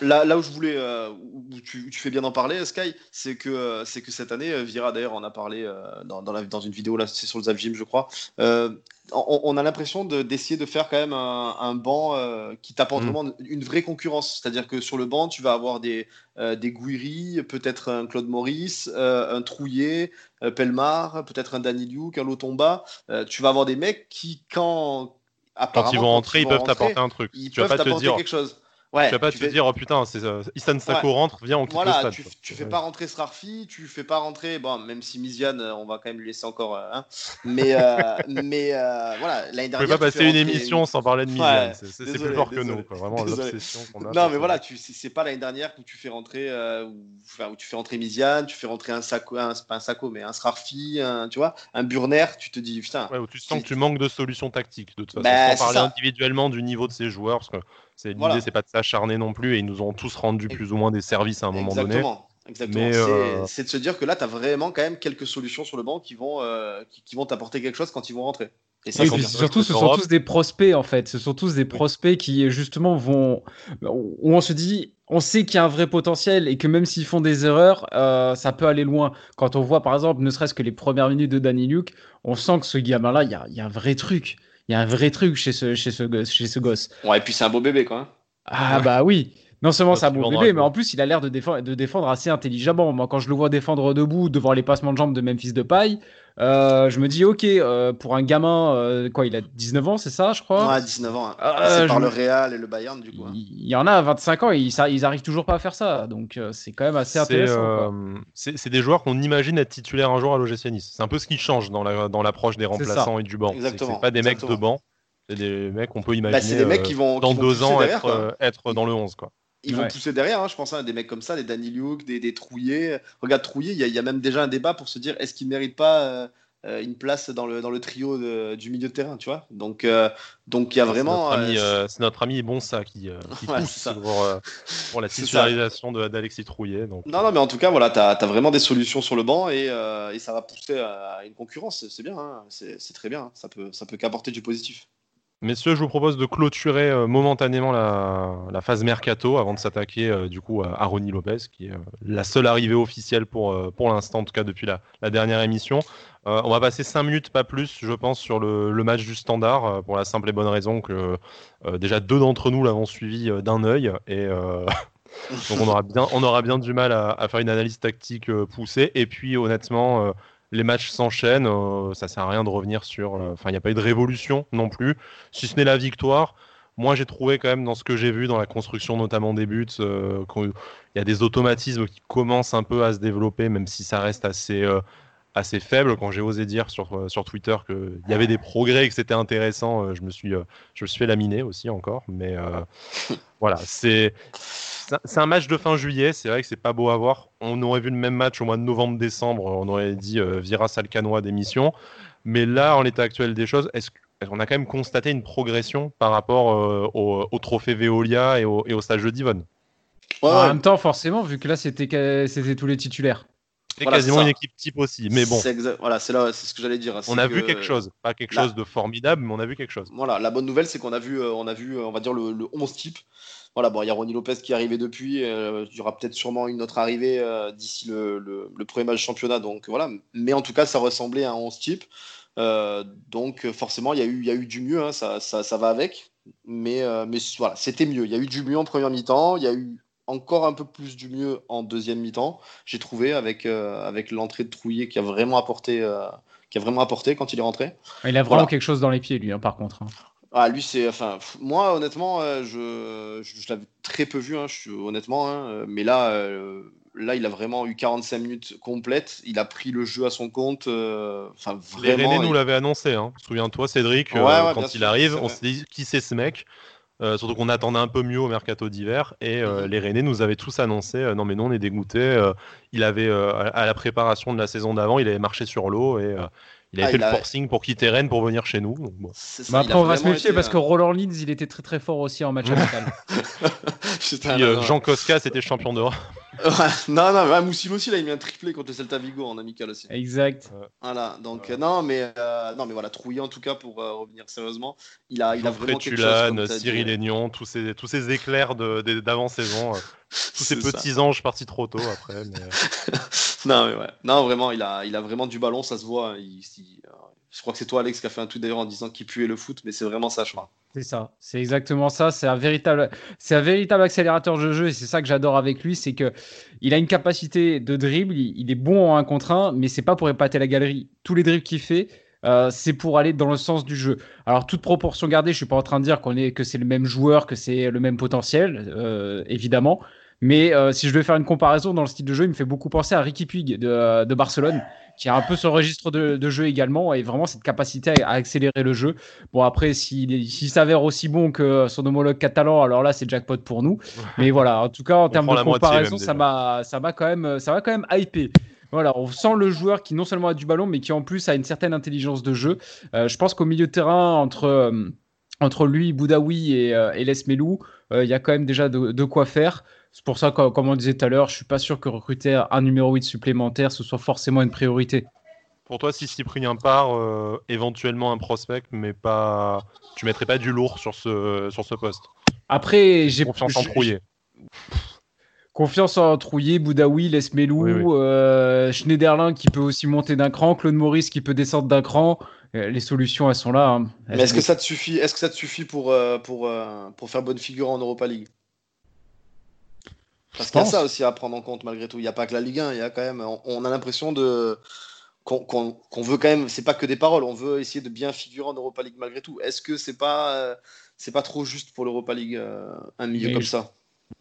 Là, là où je voulais, euh, où tu, fais bien d'en parler, Sky, c'est que, euh, c'est que cette année, euh, Vira d'ailleurs en a parlé euh, dans, dans, la- dans une vidéo, là, c'est sur le Zap Gym, je crois. Euh, on, on a l'impression de- d'essayer de, faire quand même un, un banc qui t'apporte Mm. vraiment une vraie concurrence. C'est-à-dire que sur le banc, tu vas avoir des, des Gouiri, peut-être un Claude Maurice, un Trouillet, Pelmar, peut-être un Danny Luke, un Lotomba. Tu vas avoir des mecs qui, quand. Quand ils vont rentrer, ils peuvent t'apporter un truc. Ils Tu vas peuvent te t'apporter dire, quelque chose. Ouais, tu vas pas tu te fais- dire, oh putain, c'est euh, Istan Sako Ouais. rentre, viens, on quitte le Voilà, stade. tu, fais pas rentrer Srarfi, tu fais pas rentrer, bon, même si Miziane, euh, on va quand même lui laisser encore euh, un, mais, euh, mais euh, voilà, l'année dernière. pas tu fais passer une émission sans parler de Miziane. c'est plus fort que nous, quoi. vraiment l'obsession qu'on a. Non, mais ça. voilà, c'est pas l'année dernière où tu fais rentrer, euh, où, enfin, où tu fais rentrer Miziane, tu fais rentrer un Sako, un, pas un Sako, mais un Srarfi, un, tu vois, un Burner, tu te dis, putain, Ouais, où tu sens que tu manques de solutions tactiques, de toute façon. Bah, sans parler individuellement du niveau de ces joueurs, parce que l'idée, Voilà. c'est pas de s'acharner non plus, et ils nous ont tous rendu plus ou moins des services à un moment donné. Exactement. Exactement. Mais, C'est- euh, C'est de se dire que là, tu as vraiment quand même quelques solutions sur le banc qui vont, euh, qui, qui vont t'apporter quelque chose quand ils vont rentrer. Et ça, Oui, puis surtout, ce sont tous des prospects en fait. Ce sont tous des prospects qui justement vont où on se dit, on sait qu'il y a un vrai potentiel et que même s'ils font des erreurs, euh, ça peut aller loin. Quand on voit par exemple, ne serait-ce que les premières minutes de Danny Luke, on sent que ce gamin-là, il y a, il y a un vrai truc. Il y a un vrai truc chez ce, chez ce, gosse- chez ce gosse. Ouais, et puis c'est un beau bébé, quoi. hein. Ah bah oui. Non seulement c'est un bon bébé, mais en plus il a l'air de défendre, de défendre assez intelligemment. Moi, quand je le vois défendre debout devant les passements de jambes de Memphis Depay, euh, je me dis ok, euh, pour un gamin, euh, quoi, il a 19 ans, c'est ça, je crois. Ouais, 19 ans. hein. C'est je par le Real et le Bayern, du coup. hein. Il y en a à 25 ans et ils, ils arrivent toujours pas à faire ça. Donc euh, c'est quand même assez C'est intéressant. quoi. c'est- c'est des joueurs qu'on imagine être titulaires un jour à l'OGC Nice. C'est un peu ce qui change dans la- dans l'approche des ça. remplaçants et du banc. C'est que Exactement, C'est pas des mecs de banc, c'est des mecs qu'on peut imaginer Bah, c'est des mecs qui vont, dans qui vont deux ans derrière, être, euh, être dans le 11. Quoi. Ils vont Ouais. pousser derrière, hein, je pense, hein, des mecs comme ça, des Danny Luke, des, des Trouillet. Regarde Trouillet, il y, a- il y a même déjà un débat pour se dire est-ce qu'il ne mérite pas euh, une place dans le, dans le trio de- du milieu de terrain, tu vois? Donc, euh, donc il y a vraiment. C'est notre, ami, euh, c'est notre ami Bonsa qui, qui Ouais, pousse ça. pour, pour la titularisation d'Alexis Trouillet. Donc, Non, non, mais en tout cas, voilà, tu as, vraiment des solutions sur le banc et, et ça va pousser à une concurrence. C'est- bien, hein, c'est c'est très bien. hein. Ça peut, ça peut qu'apporter du positif. Messieurs, je vous propose de clôturer euh, momentanément la, phase mercato avant de s'attaquer euh, du coup à à Lopez, qui est euh, la seule arrivée officielle pour, pour l'instant, en tout cas depuis la, la dernière émission. On va passer 5 minutes, pas plus, je pense, sur le, match du standard, pour la simple et bonne raison que déjà deux d'entre nous l'avons suivi d'un œil. Et donc on aura, bien, on aura bien du mal à, à faire une analyse tactique poussée. Et puis honnêtement, les matchs s'enchaînent, euh, ça sert à rien de revenir sur. Euh, enfin, il n'y a pas eu de révolution non plus, si ce n'est la victoire. Moi, j'ai trouvé quand même dans ce que j'ai vu, dans la construction notamment des buts, euh, qu'il y a des automatismes qui commencent un peu à se développer, même si ça reste assez, assez faible. Quand j'ai osé dire sur, sur Twitter qu'il y avait des progrès et que c'était intéressant, je, me suis, je me suis fait laminer aussi encore. Mais voilà, c'est c'est un match de fin juillet, c'est vrai que c'est pas beau à voir. On aurait vu le même match au mois de novembre-décembre, on aurait dit euh, Vira Salcanois d'émission. Mais là, en l'état actuel des choses, est-ce qu'on a quand même constaté une progression par rapport euh, au, trophée Veolia et au, et au stage de Divon En même temps, forcément, vu que là, c'était tous les titulaires. C'est quasiment une équipe type aussi, mais bon. C'est voilà, c'est là, c'est ce que j'allais dire. On a vu quelque chose, pas quelque chose de formidable, mais on a vu quelque chose. Voilà, la bonne nouvelle, c'est qu'on a vu, euh, on a vu, on va dire le, le 11 type voilà, bon, il y a Ronnie Lopez qui est arrivé depuis. Euh, il y aura peut-être sûrement une autre arrivée euh, d'ici le, premier match championnat. Donc voilà. Mais en tout cas, ça ressemblait à un 11 type. Euh, donc forcément, il y, a eu, il y a eu du mieux. Hein, ça, ça, va avec. Mais, mais voilà, c'était mieux. Il y a eu du mieux en première mi-temps. Il y a eu encore un peu plus du mieux en deuxième mi-temps. J'ai trouvé avec, avec l'entrée de Trouillet qui a vraiment apporté. qui a vraiment apporté quand il est rentré. Il a vraiment quelque chose dans les pieds, lui, hein, par contre. Hein. Ah, lui, c'est. Enfin, moi, honnêtement, euh, je, je, l'avais très peu vu, hein, je, honnêtement. Hein, euh, mais là, euh, là, il a vraiment eu 45 minutes complètes. Il a pris le jeu à son compte. Enfin, vraiment. Nous l'avait annoncé. Hein. Souviens-toi, Cédric, quand il arrive, on se dit qui c'est ce mec? Surtout qu'on attendait un peu mieux au mercato d'hiver et mhm. les Rennais nous avaient tous annoncé non mais non on est dégoûté il avait à la préparation de la saison d'avant il avait marché sur l'eau et il a ah, fait le forcing pour quitter Rennes pour venir chez nous. bon. bah après, on va se méfier parce que Roland Leeds, il était très très fort aussi en match amical. Euh, Jean Koska, c'était champion d'Europe. non, non, Moussim aussi, là, il met un triplé contre le Celta Vigo en amical aussi. Exact. Voilà, donc, non, mais, euh, non, mais voilà, Trouillet, en tout cas, pour euh, revenir sérieusement, il a, il a vraiment quelque chose. Cyril Aignan, tous ces, tous ces éclairs d'avant-saison, tous ces petits anges partis trop tôt après. non, mais ouais. Non, vraiment, il a, il a vraiment du ballon, ça se voit. Il, je crois que c'est toi, Alex, qui a fait un tweet d'ailleurs en disant qu'il puait le foot, mais c'est vraiment ça, je crois. C'est ça, c'est exactement ça. C'est un véritable, c'est un véritable accélérateur de jeu et c'est ça que j'adore avec lui, c'est que il a une capacité de dribble, il, est bon en 1 contre 1, mais c'est pas pour épater la galerie. Tous les dribbles qu'il fait, euh, c'est pour aller dans le sens du jeu. Alors, toute proportion gardée, je suis pas en train de dire qu'on est, que c'est le même joueur, que c'est le même potentiel, euh, évidemment. Mais euh, si je devais faire une comparaison dans le style de jeu, il me fait beaucoup penser à Ricky Puig de Barcelone qui a un peu ce registre de, jeu également et vraiment cette capacité à, accélérer le jeu. Bon, après, s'il s'avère aussi bon que son homologue catalan, alors là, c'est jackpot pour nous. Mais voilà, en tout cas, en termes de comparaison, ça m'a quand même, ça quand même hyper. Voilà, on sent le joueur qui non seulement a du ballon, mais qui en plus a une certaine intelligence de jeu. Euh, je pense qu'au milieu de terrain, entre, euh, entre lui, Boudaoui et, euh, et Les Melou, il y a quand même déjà de, de quoi faire. C'est pour ça, que, comme on disait tout à l'heure, je suis pas sûr que recruter un numéro 8 supplémentaire, ce soit forcément une priorité. Pour toi, si Cyprien part, euh, éventuellement un prospect, mais pas, tu mettrais pas du lourd sur ce, sur ce poste? Après, j'ai confiance en Trouillet. Confiance en Trouillet, Boudaoui, Lesmelou, euh, Schneiderlin qui peut aussi monter d'un cran, Claude Maurice qui peut descendre d'un cran. Euh, les solutions, elles sont là. Hein. Mais est-ce que ça te suffit Est-ce que ça te suffit pour, pour, pour faire bonne figure en Europa League? Parce qu'il y a ça aussi à prendre en compte malgré tout. Il n'y a pas que la Ligue 1, il y a quand même. On, a l'impression de qu'on veut quand même. C'est pas que des paroles. On veut essayer de bien figurer en Europa League malgré tout. Est-ce que c'est pas euh, c'est pas trop juste pour l'Europa League euh, un milieu comme ça?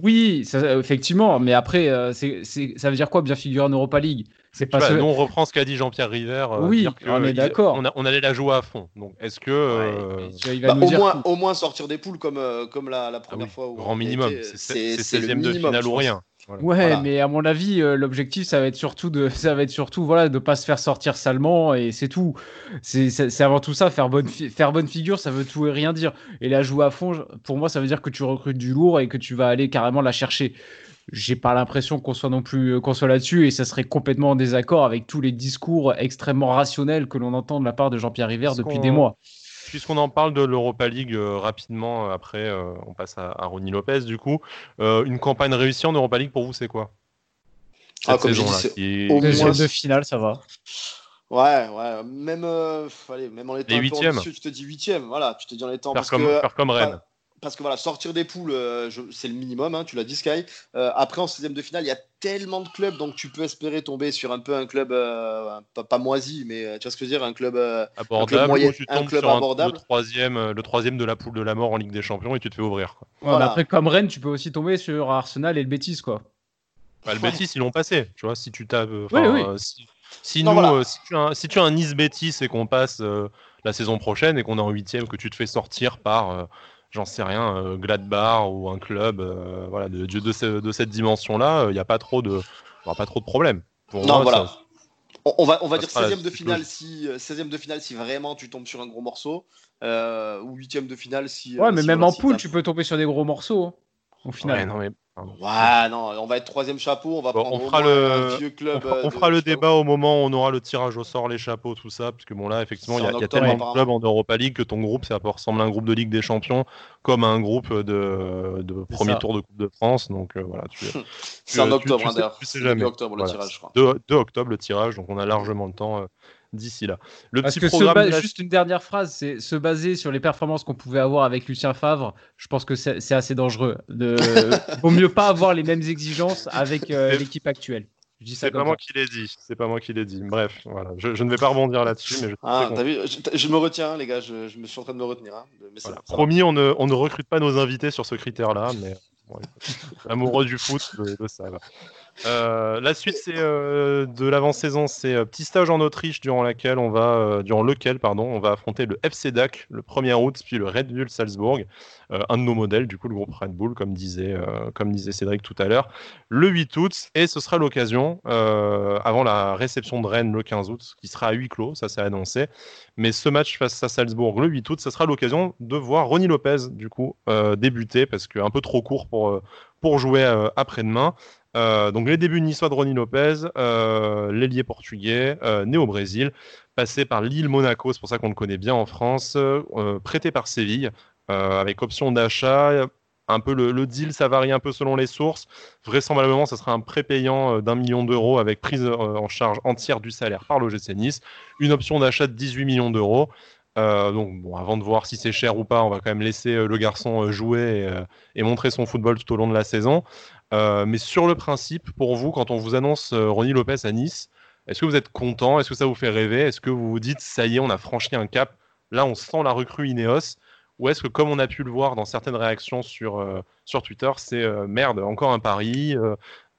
Oui, effectivement. Mais après, euh, ça veut dire quoi bien figurer en Europa League? C'est pas on reprend ce qu'a dit Jean-Pierre River. oui, on est d'accord. On, allait la jouer à fond. Donc, est-ce que. Bah, au, moins, au moins sortir des poules comme, comme la, la première ah fois. Où Grand minimum. C'est 16e de finale ou rien. Ouais, mais à mon avis, euh, l'objectif, ça va être surtout de, ça va être surtout, voilà, de pas se faire sortir salement et c'est tout. C'est avant tout ça, faire bonne, faire bonne figure, ça veut tout et rien dire. Et la jouer à fond, pour moi, ça veut dire que tu recrutes du lourd et que tu vas aller carrément la chercher. J'ai pas l'impression qu'on soit non plus, euh, qu'on soit là-dessus et ça serait complètement en désaccord avec tous les discours extrêmement rationnels que l'on entend de la part de Jean-Pierre River depuis des mois. Puisqu'on en parle de l'Europa League euh, rapidement, euh, après euh, on passe à, Ronnie Lopez du coup. une campagne réussie en Europa League pour vous, c'est quoi? Ah, comme saison, qui... de finale, ça va. Ouais, ouais, même, allez, même en étant Les huitièmes. tu te dis huitième, voilà, tu te dis en étant. Faire, comme, faire comme Rennes. Parce que voilà, sortir des poules, euh, c'est le minimum, hein, tu l'as dit Sky. Euh, après, en 16e de finale, il y a tellement de clubs, donc tu peux espérer tomber sur un peu un club, euh, pas, moisi, mais tu vois ce que je veux dire, un club abordable, moyen, tu tombes un club abordable. le, troisième, le troisième de la poule de la mort en Ligue des Champions et tu te fais ouvrir. Après, comme Rennes, tu peux aussi tomber sur Arsenal et le Betis, quoi. Bah, le Betis, ils l'ont passé, tu vois, si tu tapes. Si, nous, si, tu as, si tu as un Nice Betis et qu'on passe la saison prochaine et qu'on est en huitième, que tu te fais sortir par j'en sais rien, euh, Gladbach ou un club euh, voilà, de, de, de, cette dimension-là, il euh, n'y a pas trop de, pas trop de problèmes. non, voilà. on, va, on va dire 16e de, finale si, 16e de finale si vraiment tu tombes sur un gros morceau, ou 8e de finale si. Ouais, mais même en poule, tu peux tomber sur des gros morceaux. Hein, au final. Ouais, non, mais Ouais, non, on va être troisième chapeau, on va prendre on fera le... vieux club. On fera, le débat au moment où on aura le tirage au sort, les chapeaux, tout ça, parce que bon là, effectivement, il y, a tellement de clubs en Europa League que ton groupe, ça peut ressembler à un groupe de Ligue des Champions comme à un groupe de, de premier tour de Coupe de France. Donc euh, voilà, tu. C'est en octobre, tu, hein, sais, jamais. octobre le tirage, je crois. 2, octobre le tirage, donc on a largement le temps. Euh, d'ici là. Le Parce que programme juste une dernière phrase, c'est se baser sur les performances qu'on pouvait avoir avec Lucien Favre. Je pense que c'est assez dangereux. De... Vaut mieux pas avoir les mêmes exigences avec euh, l'équipe actuelle. C'est pas moi qui l'ai dit. C'est pas moi qui l'ai dit. Bref, voilà. Je, ne vais pas rebondir là-dessus, mais je. Ah, vu je, me retiens, les gars. Je, me suis en train de me retenir. Hein. Promis, on ne, on ne, recrute pas nos invités sur ce critère-là, mais amoureux du foot le, savent. Euh, la suite c'est euh, de l'avant-saison, c'est un euh, petit stage en Autriche durant, laquelle on va, durant lequel pardon, on va affronter le FC DAC le 1er août, puis le Red Bull Salzbourg, un de nos modèles, du coup le groupe Red Bull, comme disait, comme disait Cédric tout à l'heure, le 8 août, et ce sera l'occasion, avant la réception de Rennes le 15 août, qui sera à huis clos, ça c'est annoncé, mais ce match face à Salzbourg le 8 août, ce sera l'occasion de voir Ronnie Lopez du coup débuter, parce qu'un peu trop court pour, pour jouer après-demain. Euh, donc les débuts niçois de Ronnie Lopez, euh, l'ailier portugais, euh, né au Brésil, passé par Lille Monaco, c'est pour ça qu'on le connaît bien en France, prêté par Séville, avec option d'achat. Un peu le, deal, ça varie un peu selon les sources. Vraisemblablement, ça sera un prépayant d'un million d'euros avec prise en charge entière du salaire par l'OGC Nice. Une option d'achat de 18 millions d'euros. donc, bon, avant de voir si c'est cher ou pas, on va quand même laisser le garçon jouer et, montrer son football tout au long de la saison. Euh, mais sur le principe, pour vous, quand on vous annonce euh, Ronnie Lopez à Nice, est-ce que vous êtes content? Est-ce que ça vous fait rêver? Est-ce que vous vous dites, ça y est, on a franchi un cap Là, on sent la recrue Ineos? Ou est-ce que, comme on a pu le voir dans certaines réactions sur, euh, sur Twitter, c'est merde, encore un pari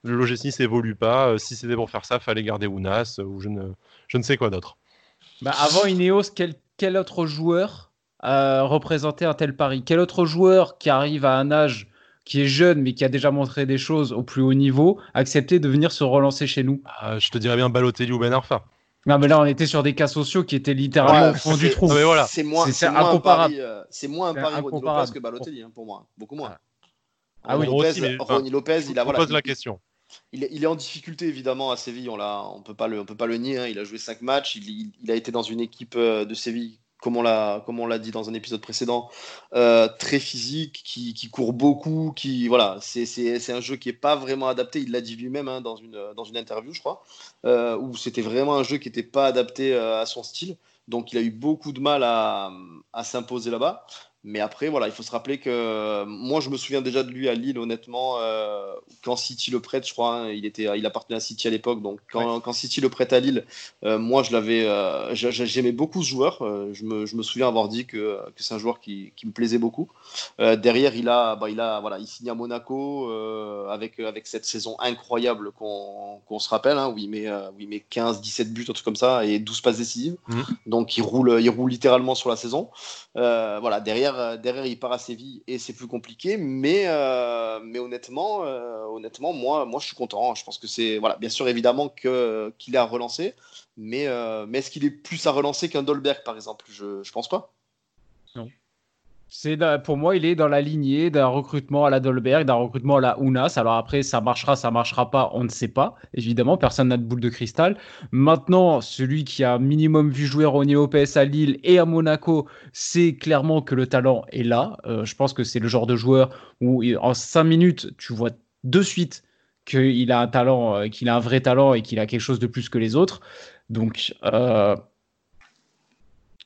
le logiciel évolue pas. si c'était pour faire ça, fallait garder Ounas ou je ne, je ne sais quoi d'autre. Bah avant Ineos, quel, quel autre joueur représentait un tel pari? Quel autre joueur qui arrive à un âge qui est jeune mais qui a déjà montré des choses au plus haut niveau, accepter de venir se relancer chez nous ah, Je te dirais bien Balotelli ou Ben Arfa. Non, mais là, on était sur des cas sociaux qui étaient littéralement au fond du trou. voilà. C'est moins, c'est incomparable. Euh, c'est moins un pari Lopez que Balotelli, hein, pour moi. Beaucoup moins. Ah, oui, Ronnie Lopez, il a. Voilà, pose la question. Il, est en difficulté évidemment à Séville, on ne peut pas le, on peut pas le nier. Hein. Il a joué 5 matchs, il, il, a été dans une équipe euh, de Séville comme on l'a dit dans un épisode précédent, euh, très physique, qui, qui, court beaucoup, qui voilà, c'est un jeu qui est pas vraiment adapté. Il l'a dit lui-même hein, dans une dans une interview, je crois, euh, où c'était vraiment un jeu qui n'était pas adapté euh, à son style. Donc il a eu beaucoup de mal à, à s'imposer là-bas. Mais après, voilà, il faut se rappeler que moi, je me souviens déjà de lui à Lille, honnêtement, euh, quand City le prête, je crois, hein, il, était, il appartenait à City à l'époque, donc quand, quand, City le prête à Lille, euh, moi, je l'avais, euh, j'aimais beaucoup ce joueur. je, me, je, me, souviens avoir dit que, que c'est un joueur qui, qui, me plaisait beaucoup. derrière, il a, bah, il a, voilà, il signe à Monaco avec, avec cette saison incroyable qu'on se rappelle, hein, où, il met, où il met 15, 17 buts, un truc comme ça, et 12 passes décisives. Mmh. Donc, il roule, il roule littéralement sur la saison. voilà, derrière euh, derrière, il part à Séville et c'est plus compliqué. Mais, euh, mais honnêtement, euh, honnêtement, moi, moi, je suis content. Je pense que c'est, voilà, bien sûr, évidemment que qu'il est à relancer, mais, mais est-ce qu'il est plus à relancer qu'un Dolberg, par exemple? Je, je pense pas. Non. C'est pour moi, il est dans la lignée d'un recrutement à la Dolberg, d'un recrutement à la Unas. Alors après, ça marchera, ça marchera pas, on ne sait pas. Évidemment, personne n'a de boule de cristal. Maintenant, celui qui a minimum vu jouer Ronnie Lopez à Lille et à Monaco, c'est clairement que le talent est là. Euh, je pense que c'est le genre de joueur où en cinq minutes, tu vois de suite qu'il a un talent, euh, qu'il a un vrai talent et qu'il a quelque chose de plus que les autres. Donc, euh,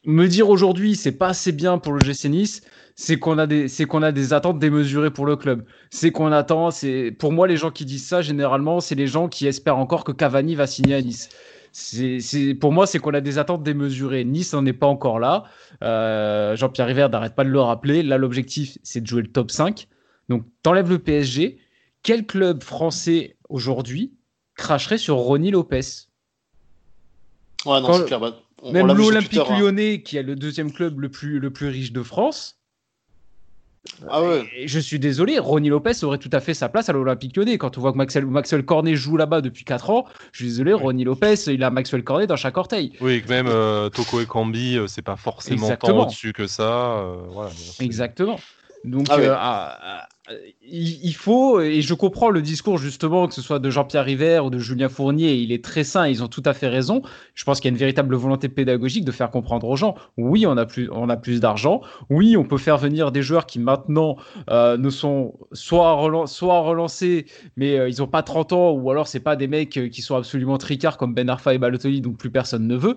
me dire aujourd'hui c'est pas assez bien pour le GC Nice, c'est qu'on a des c'est qu'on a des attentes démesurées pour le club. C'est qu'on attend, c'est pour moi les gens qui disent ça généralement, c'est les gens qui espèrent encore que Cavani va signer à Nice. C'est, pour moi, c'est qu'on a des attentes démesurées. Nice n'en est pas encore là. Euh, Jean-Pierre River n'arrête pas de le rappeler. Là, l'objectif, c'est de jouer le top 5. Donc, t'enlèves le PSG. Quel club français aujourd'hui cracherait sur Ronny Lopez? Ouais, non, c'est clair. Bah, même l'Olympique hein. lyonnais, qui est le deuxième club le plus, le plus riche de France, ah ouais. je suis désolé, Ronny Lopez aurait tout à fait sa place à l'Olympique lyonnais. Quand on voit que Maxwell, Maxwell Cornet joue là-bas depuis 4 ans, je suis désolé, Ronny Lopez, il a Maxwell Cornet dans chaque orteil. Oui, que même euh, Toko et Kambi, euh, c'est pas forcément tant au-dessus que ça. Euh, voilà, Exactement. Donc, ah euh, il faut, et je comprends le discours justement, que ce soit de Jean-Pierre River ou de Julien Fournier, il est très sain, ils ont tout à fait raison. Je pense qu'il y a une véritable volonté pédagogique de faire comprendre aux gens, oui, on a plus, on a plus d'argent, oui, on peut faire venir des joueurs qui maintenant euh, ne sont soit, soit relancés, mais euh, ils n'ont pas 30 ans, ou alors c'est pas des mecs qui sont absolument tricards comme Ben Arfa et Balotelli, donc plus personne ne veut,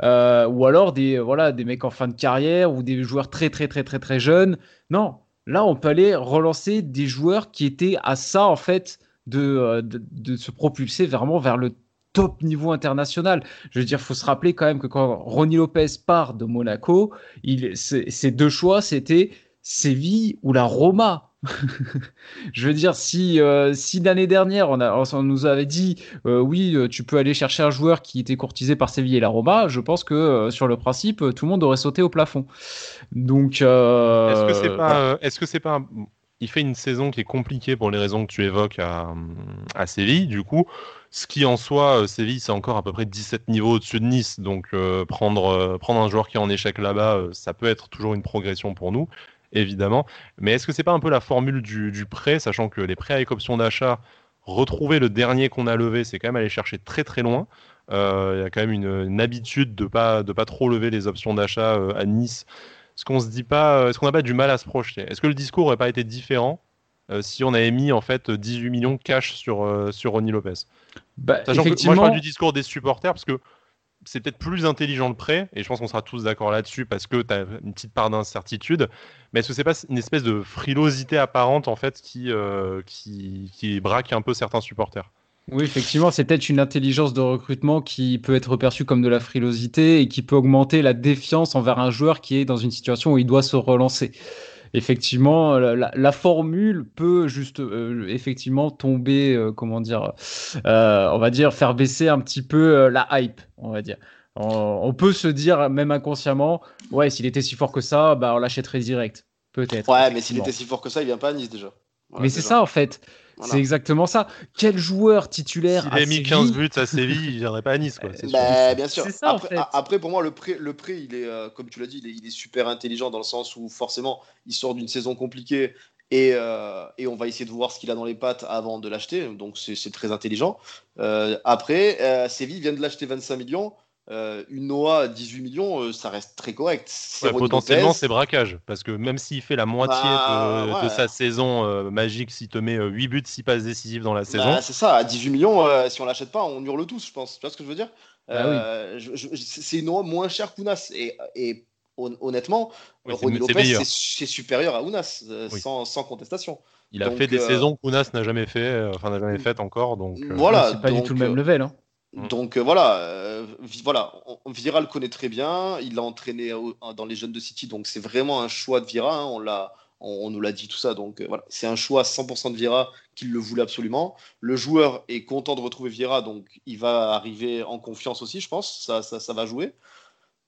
ou alors des, voilà, des mecs en fin de carrière, ou des joueurs très très très très très jeunes. Non, Là, on peut aller relancer des joueurs qui étaient à ça, en fait, de, euh, de, se propulser vraiment vers le top niveau international. Je veux dire, faut se rappeler quand même que quand Ronnie Lopez part de Monaco, il, ses deux choix, c'était Séville ou la Roma. je veux dire, si, euh, si l'année dernière, on, a, on, nous avait dit euh, oui, euh, tu peux aller chercher un joueur qui était courtisé par Séville et la Roma, je pense que sur le principe, tout le monde aurait sauté au plafond. Donc, est-ce que c'est pas, est-ce que c'est pas, il fait une saison qui est compliquée pour les raisons que tu évoques à, à Séville, du coup. Ce qui en soi, Séville, c'est encore à peu près 17 niveaux au-dessus de Nice. Donc prendre, prendre un joueur qui est en échec là-bas, ça peut être toujours une progression pour nous évidemment. Mais est-ce que c'est pas un peu la formule du, prêt, sachant que les prêts avec option d'achat, retrouver le dernier qu'on a levé, c'est quand même aller chercher très très loin. Euh, il y a quand même une, habitude de pas de pas trop lever les options d'achat euh, à Nice. Est-ce qu'on se dit pas, euh, est-ce qu'on n'a pas du mal à se projeter? Est-ce que le discours n'aurait pas été différent si on avait mis en fait 18 millions cash sur sur Ronnie Lopez? Bah, Sachant que moi je parle du discours des supporters parce que c'est peut-être plus intelligent le prêt, et je pense qu'on sera tous d'accord là-dessus parce que tu as une petite part d'incertitude. Mais est-ce que c'est pas une espèce de frilosité apparente en fait qui, euh, qui, qui, braque un peu certains supporters? Oui, effectivement, c'est peut-être une intelligence de recrutement qui peut être perçue comme de la frilosité et qui peut augmenter la défiance envers un joueur qui est dans une situation où il doit se relancer effectivement, la, formule peut juste euh, effectivement tomber, euh, comment dire, euh, on va dire, faire baisser un petit peu la hype, on va dire. On, peut se dire, même inconsciemment, ouais, s'il était si fort que ça, bah, on l'achèterait direct. Peut-être. Ouais, mais s'il était si fort que ça, il vient pas à Nice déjà. mais c'est ça en fait. C'est exactement ça. Quel joueur titulaire S'il a mis 15 buts à Séville, il viendrait pas à Nice. Quoi, bah, bien sûr. après, pour moi, le prêt, le prêt il est, euh, comme tu l'as dit, il est, super intelligent dans le sens où forcément, il sort d'une saison compliquée et, euh, et, on va essayer de voir ce qu'il a dans les pattes avant de l'acheter. Donc, c'est très intelligent. Euh, après, Séville vient de l'acheter 25 millions. Euh, une Noah à 18 millions, euh, ça reste très correct. potentiellement, c'est braquage. Parce que même s'il fait la moitié bah, de, sa saison euh, magique, s'il te met 8 buts, 6 passes décisives dans la bah, saison. c'est ça, à 18 millions, si on l'achète pas, on hurle tous, je pense. Tu vois ce que je veux dire? Bah C'est une Noah moins cher qu'Ounas. Et, et honnêtement, Ronnie Lopez, c'est supérieur à Ounas, sans, sans, contestation. Il a fait des saisons qu'Ounas n'a jamais fait, enfin n'a jamais faites encore. Donc, voilà, c'est pas du tout le même level. Hein. Mm. Donc euh, voilà, euh, voilà, Vira le connaît très bien. Il l'a entraîné dans les jeunes de City, donc c'est vraiment un choix de Vira. Hein. on l'a, on, nous l'a dit tout ça, donc euh, voilà, c'est un choix 100% de Vira qu'il le voulait absolument. Le joueur est content de retrouver Vira, donc il va arriver en confiance aussi, je pense. Ça, ça, va jouer.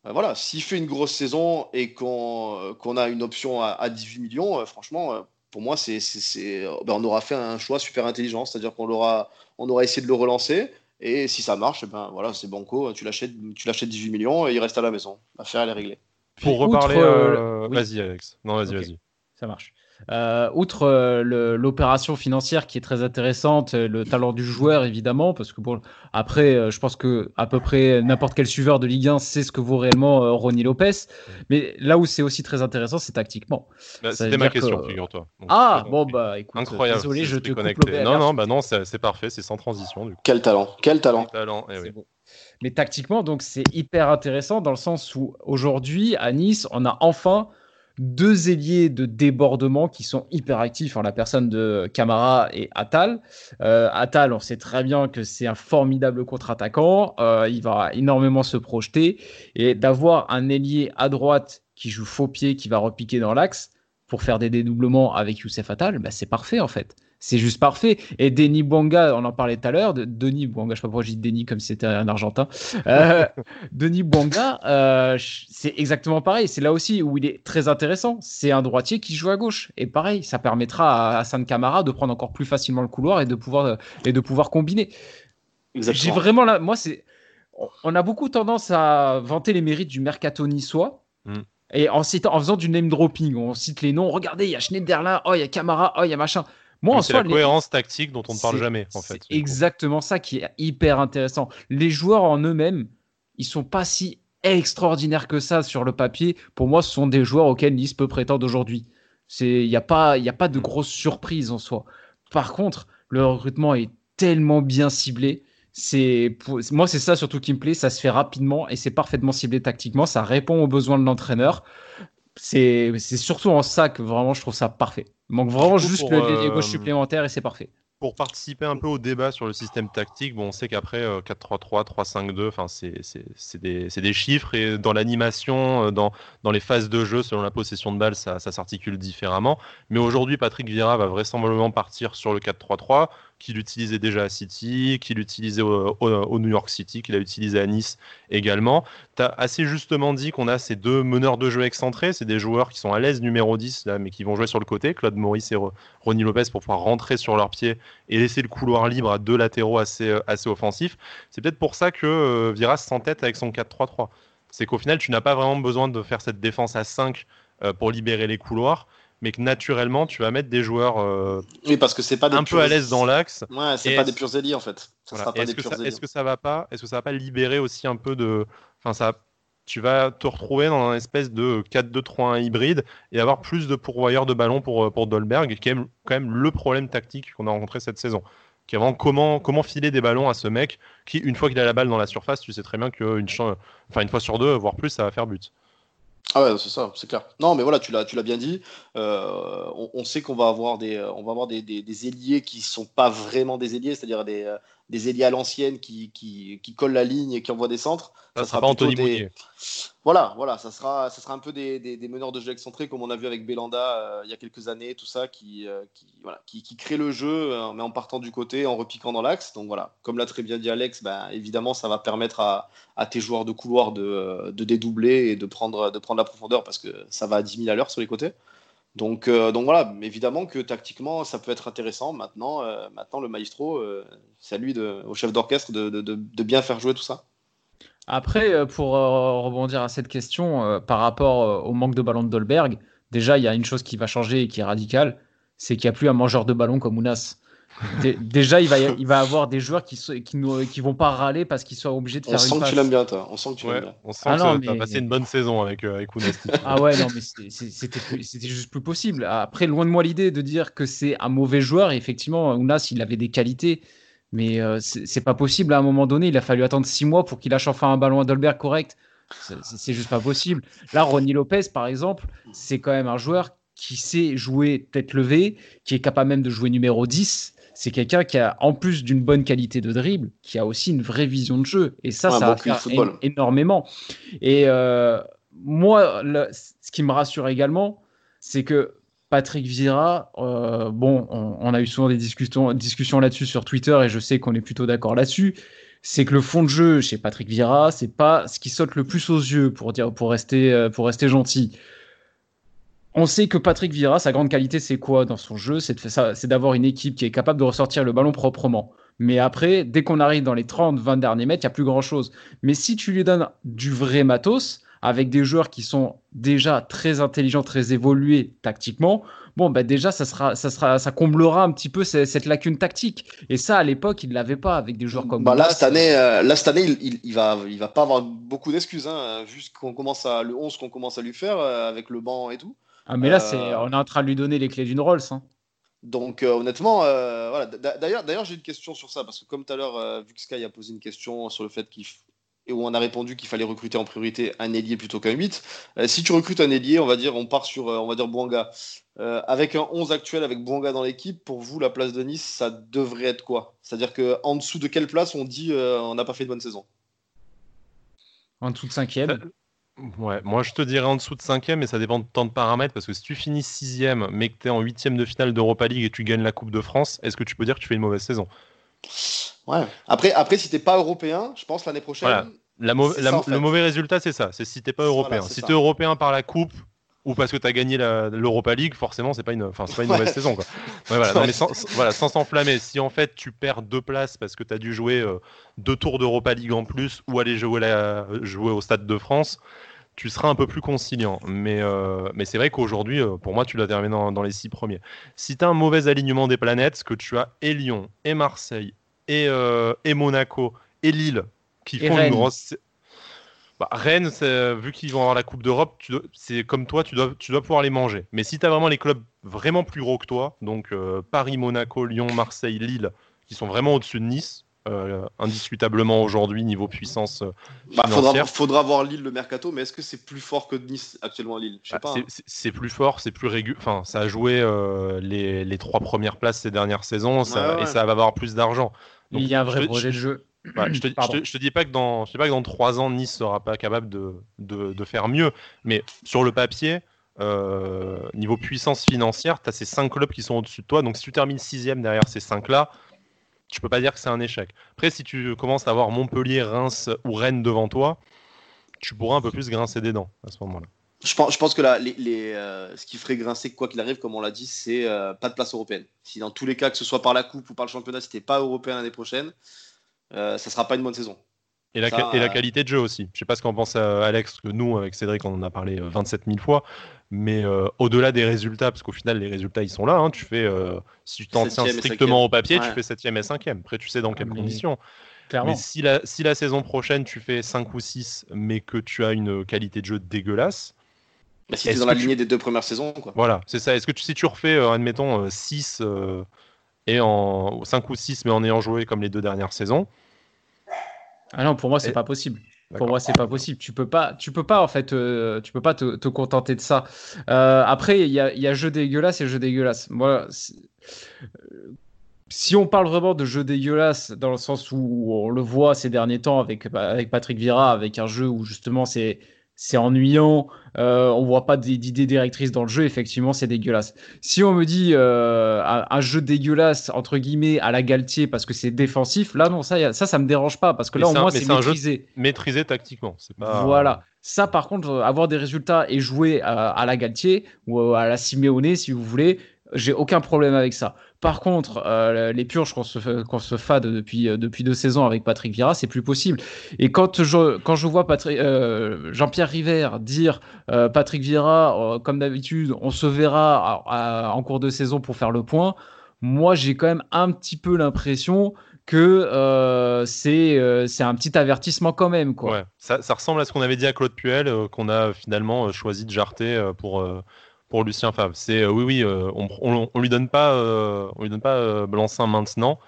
voilà, s'il fait une grosse saison et qu'on a une option à, 18 millions, franchement, pour moi, c'est, ben, on aura fait un choix super intelligent, c'est-à-dire qu'on on aura essayé de le relancer. Et si ça marche, eh ben voilà, c'est banco, tu l'achètes, tu l'achètes 18 millions et il reste à la maison. L'affaire elle est réglée. Pour reparler, euh, vas-y Alex. Non, vas-y, vas-y. Ça marche. Euh, outre euh, l'opération financière qui est très intéressante, euh, le talent du joueur évidemment, parce que bon, après, je pense que à peu près n'importe quel suiveur de Ligue 1 sait ce que vaut réellement Ronnie Lopez. Mais là où c'est aussi très intéressant, c'est tactiquement. Bah, c'était ma question, figure-toi. Ah bon bah écoute, incroyable. Désolé, je te connecté. Non non bah non, c'est parfait, c'est sans transition. Du Quel talent, quel talent. talent. Eh Mais tactiquement, donc c'est hyper intéressant dans le sens où aujourd'hui, à Nice, on a enfin deux ailiers de débordement qui sont hyper actifs en la personne de Camara et Attal. Euh, Attal, on sait très bien que c'est un formidable contre-attaquant. Euh, il va énormément se projeter. Et d'avoir un ailier à droite qui joue faux pied, qui va repiquer dans l'axe pour faire des dédoublements avec Youssef Attal, bah, c'est parfait en fait c'est juste parfait. Et Denis Bouanga, on en parlait tout à l'heure, de Denis Bouanga, je sais pas pourquoi je dis Denis comme si c'était un Argentin. Euh, Denis Bouanga, euh, c'est exactement pareil. C'est là aussi où il est très intéressant. C'est un droitier qui joue à gauche. Et pareil, ça permettra à Hassan Kamara de prendre encore plus facilement le couloir et de pouvoir, et de pouvoir combiner. J'ai vraiment là, moi, c'est. On a beaucoup tendance à vanter les mérites du mercato niçois. Mm. Et en, citant, en faisant du name dropping, on cite les noms. Regardez, il y a Schneiderlin, oh, il y a Camara, oh, il y a machin. Moi, c'est la cohérence tactique dont on ne parle jamais, en fait. exactement ça qui est hyper intéressant. Les joueurs en eux-mêmes, ils sont pas si extraordinaires que ça sur le papier. Pour moi, ce sont des joueurs auxquels Nice peut prétendre aujourd'hui. Il n'y a, pas, y a pas de grosse surprise en soi. Par contre, le recrutement est tellement bien ciblé. C'est moi, c'est ça surtout qui me plaît. Ça se fait rapidement et c'est parfaitement ciblé tactiquement. Ça répond aux besoins de l'entraîneur. C'est surtout en ça que vraiment je trouve ça parfait. Il manque vraiment juste le, les gauches euh, supplémentaires et c'est parfait. Pour participer un peu au débat sur le système tactique, bon, on sait qu'après 4-3-3, 3-5-2, enfin, c'est des, des, chiffres et dans l'animation, euh, dans, dans, les phases de jeu, selon la possession de balle, ça, ça s'articule différemment. Mais aujourd'hui, Patrick Vieira va vraisemblablement partir sur le 4-3-3 qu'il utilisait déjà à City, qu'il utilisait au, New York City, qu'il a utilisé à Nice également. Tu as assez justement dit qu'on a ces deux meneurs de jeu excentrés, c'est des joueurs qui sont à l'aise numéro 10, là, mais qui vont jouer sur le côté, Claude Maurice et Ronnie Lopez, pour pouvoir rentrer sur leurs pieds et laisser le couloir libre à deux latéraux assez, euh, assez offensifs. C'est peut-être pour ça que euh, Viras s'entête avec son 4-3-3. C'est qu'au final, tu n'as pas vraiment besoin de faire cette défense à 5 euh, pour libérer les couloirs mais que naturellement tu vas mettre des joueurs euh, oui parce que c'est pas un peu à l'aise dans l'axe ouais c'est pas des purs alliés en fait est-ce que, est que, ça va pas est-ce que ça va pas libérer aussi un peu de enfin ça tu vas te retrouver dans une espèce de 4-2-3-1 hybride et avoir plus de pourvoyeurs de ballons pour, euh, pour Dolberg, qui est quand même le problème tactique qu'on a rencontré cette saison. Qui est vraiment comment, comment filer des ballons à ce mec qui, une fois qu'il a la balle dans la surface, tu sais très bien qu'une enfin, une fois sur deux, voire plus, ça va faire but. Ah ouais, c'est ça, c'est clair. Non, mais voilà, tu l'as, tu l'as bien dit. Euh, on, sait qu'on va avoir des, on va avoir ailiers qui sont pas vraiment des ailiers, c'est-à-dire des, euh, des ailiers à l'ancienne qui, qui, qui, collent la ligne et qui envoient des centres. Ça, sera pas Anthony des... Voilà, voilà, ça sera, ça sera un peu des, des, meneurs de jeu excentrés comme on a vu avec Belanda euh, il y a quelques années, tout ça, qui, qui, voilà, qui, qui crée le jeu, mais en partant du côté, en repiquant dans l'axe. Donc voilà, comme l'a très bien dit Alex, ben, évidemment, ça va permettre à, à tes joueurs de couloir de, de, dédoubler et de prendre, de prendre la profondeur parce que ça va à 10 000 à l'heure sur les côtés. Donc, euh, donc voilà, évidemment que tactiquement, ça peut être intéressant. Maintenant, euh, maintenant le maestro, euh, c'est à lui, au chef d'orchestre, de, bien faire jouer tout ça. Après, pour rebondir à cette question, par rapport au manque de ballon de Dolberg, déjà, il y a une chose qui va changer et qui est radicale, c'est qu'il n'y a plus un mangeur de ballon comme Ounas déjà, il va, il va avoir des joueurs qui, qui, ne qui vont pas râler parce qu'ils sont obligés de faire on sent que tu l'aimes bien, toi. On sent que tu l'aimes bien. On sent ah que tu as passé une bonne saison avec, euh, avec ah ouais, non, mais c'était juste plus possible. Après, loin de moi l'idée de dire que c'est un mauvais joueur. effectivement, Ounas, il avait des qualités. Mais euh, c'est pas possible. À un moment donné, il a fallu attendre six mois pour qu'il lâche enfin un ballon à Dolberg correct. C'est juste pas possible. Là, Ronnie Lopez, par exemple, c'est quand même un joueur qui sait jouer tête levée, qui est capable même de jouer numéro 10 c'est quelqu'un qui a, en plus d'une bonne qualité de dribble, qui a aussi une vraie vision de jeu. Et ça, ça a énormément. Et euh, moi, ce qui me rassure également, c'est que Patrick Vira, euh, bon, on, a eu souvent des discussions, discussions là-dessus sur Twitter et je sais qu'on est plutôt d'accord là-dessus. C'est que le fond de jeu chez Patrick Vira, c'est pas ce qui saute le plus aux yeux pour dire, pour rester, euh, pour rester gentil. On sait que Patrick Vieira, sa grande qualité, c'est quoi dans son jeu? C'est d'avoir une équipe qui est capable de ressortir le ballon proprement. Mais après, dès qu'on arrive dans les 30-20 derniers mètres, il n'y a plus grand-chose. Mais si tu lui donnes du vrai matos, avec des joueurs qui sont déjà très intelligents, très évolués tactiquement, bon, bah déjà, ça, sera, ça, sera, ça comblera un petit peu cette, lacune tactique. Et ça, à l'époque, il ne l'avait pas avec des joueurs comme bah là, cette année, euh, là, cette année, il, il, va, il va pas avoir beaucoup d'excuses. Hein, vu qu'on commence à, le 11 qu'on commence à lui faire euh, avec le banc et tout. Ah, mais là, c'est, euh, on est en train de lui donner les clés d'une Rolls. Hein. Donc honnêtement, voilà. D'ailleurs, d'ailleurs, j'ai une question sur ça parce que comme tout à l'heure, vu que Sky a posé une question sur le fait qu'il et où on a répondu qu'il fallait recruter en priorité un ailier plutôt qu'un 8. Euh, si tu recrutes un ailier, on va dire, on part sur, euh, on va dire Bouanga. Euh, avec un 11 actuel, avec Bouanga dans l'équipe, pour vous, la place de Nice, ça devrait être quoi? C'est-à-dire qu'en dessous de quelle place on dit on n'a pas fait de bonne saison? En dessous de cinquième Ouais, moi je te dirais en dessous de cinquième, mais ça dépend de tant de paramètres, parce que si tu finis sixième, mais que tu es en huitième de finale d'Europa League et tu gagnes la Coupe de France, est-ce que tu peux dire que tu fais une mauvaise saison? Ouais. Après, après si t'es pas européen, je pense l'année prochaine. La Le mauvais résultat, c'est ça. C'est si t'es pas européen. si t'es européen par la coupe ou parce que tu as gagné l'Europa League, forcément, c'est pas une, enfin, pas une mauvaise saison. Quoi. voilà, mais sans, voilà, sans s'enflammer. Si en fait tu perds deux places parce que tu as dû jouer euh, deux tours d'Europa League en plus ou aller jouer, la, jouer au Stade de France, tu seras un peu plus conciliant. Mais, euh, mais c'est vrai qu'aujourd'hui, euh, pour moi, tu dois terminer dans, dans les six premiers. Si tu as un mauvais alignement des planètes, que tu as et Lyon, et Marseille, et, et Monaco, et Lille, qui font une grosse. Bah, Rennes, vu qu'ils vont avoir la Coupe d'Europe, c'est comme toi, tu dois, tu dois pouvoir les manger. Mais si tu as vraiment les clubs vraiment plus gros que toi, donc euh, Paris, Monaco, Lyon, Marseille, Lille, qui sont vraiment au-dessus de Nice, euh, indiscutablement aujourd'hui niveau puissance euh, bah, faudra, faudra, voir Lille le mercato, mais est-ce que c'est plus fort que Nice actuellement Lille? Bah, hein. C'est plus fort, c'est plus régulier. Enfin, ça a joué les, les, trois premières places ces dernières saisons, et ça va avoir plus d'argent. Il y a un vrai projet de jeu. Bah, je, te, te, dis pas que dans, je sais pas que dans trois ans Nice sera pas capable de, de, faire mieux, mais sur le papier, euh, niveau puissance financière, tu as ces cinq clubs qui sont au-dessus de toi. Donc si tu termines sixième derrière ces cinq là, tu peux pas dire que c'est un échec. Après, si tu commences à avoir Montpellier, Reims ou Rennes devant toi, tu pourras un peu plus grincer des dents à ce moment-là. Je pense, je pense que là, les, les, euh, ce qui ferait grincer, quoi qu'il arrive, comme on l'a dit, c'est euh, pas de place européenne. Si dans tous les cas, que ce soit par la Coupe ou par le championnat, si pas européen l'année prochaine, ça sera pas une bonne saison. Et la, et la, euh, qualité de jeu aussi. Je sais pas ce qu'en pense euh, Alex, que nous, avec Cédric, on en a parlé 27 000 fois. Mais au-delà des résultats, parce qu'au final, les résultats, ils sont là. Hein, tu fais, si tu t'en tiens strictement au papier, tu fais 7e et 5e. Après, tu sais dans quelles conditions. Mais si la, si la saison prochaine, tu fais 5 ou 6, mais que tu as une qualité de jeu dégueulasse, bah, si tu es dans la lignée des deux premières saisons. Quoi. Voilà, c'est ça. Est-ce que tu, si tu refais, admettons, 6 et en 5 ou 6, mais en ayant joué comme les deux dernières saisons. Ah non, pour moi, c'est pas possible. Pour moi, c'est pas possible. Tu peux pas, tu peux pas en fait, euh, tu peux pas te, te, contenter de ça. Euh, après, il y a, y a, jeu dégueulasse et jeu dégueulasse. Moi, si on parle vraiment de jeu dégueulasse dans le sens où on le voit ces derniers temps avec, avec Patrick Vira, avec un jeu où justement c'est c'est ennuyant, euh, on voit pas d'idées directrices dans le jeu, effectivement, c'est dégueulasse. Si on me dit euh, un, jeu dégueulasse, entre guillemets, à la Galtier parce que c'est défensif, là, non, ça, ça, ça me dérange pas parce que là, au moins, c'est maîtrisé. maîtrisé tactiquement. Pas... Voilà. Ça, par contre, avoir des résultats et jouer à, à la Galtier ou à la Simeone, si vous voulez, j'ai aucun problème avec ça. Par contre, euh, les purges qu'on se, qu'on se fade depuis, euh, depuis deux saisons avec Patrick Vieira, c'est plus possible. Et quand je, quand je vois euh, Jean-Pierre River dire Patrick Vieira, comme d'habitude, on se verra en cours de saison pour faire le point, moi j'ai quand même un petit peu l'impression que c'est un petit avertissement quand même. Quoi. Ouais, ça ressemble à ce qu'on avait dit à Claude Puel, qu'on a finalement choisi de jarter pour pour Lucien Favre. C'est euh, oui, oui, euh, on, on, lui donne pas, euh, on lui donne pas blanc-seing maintenant,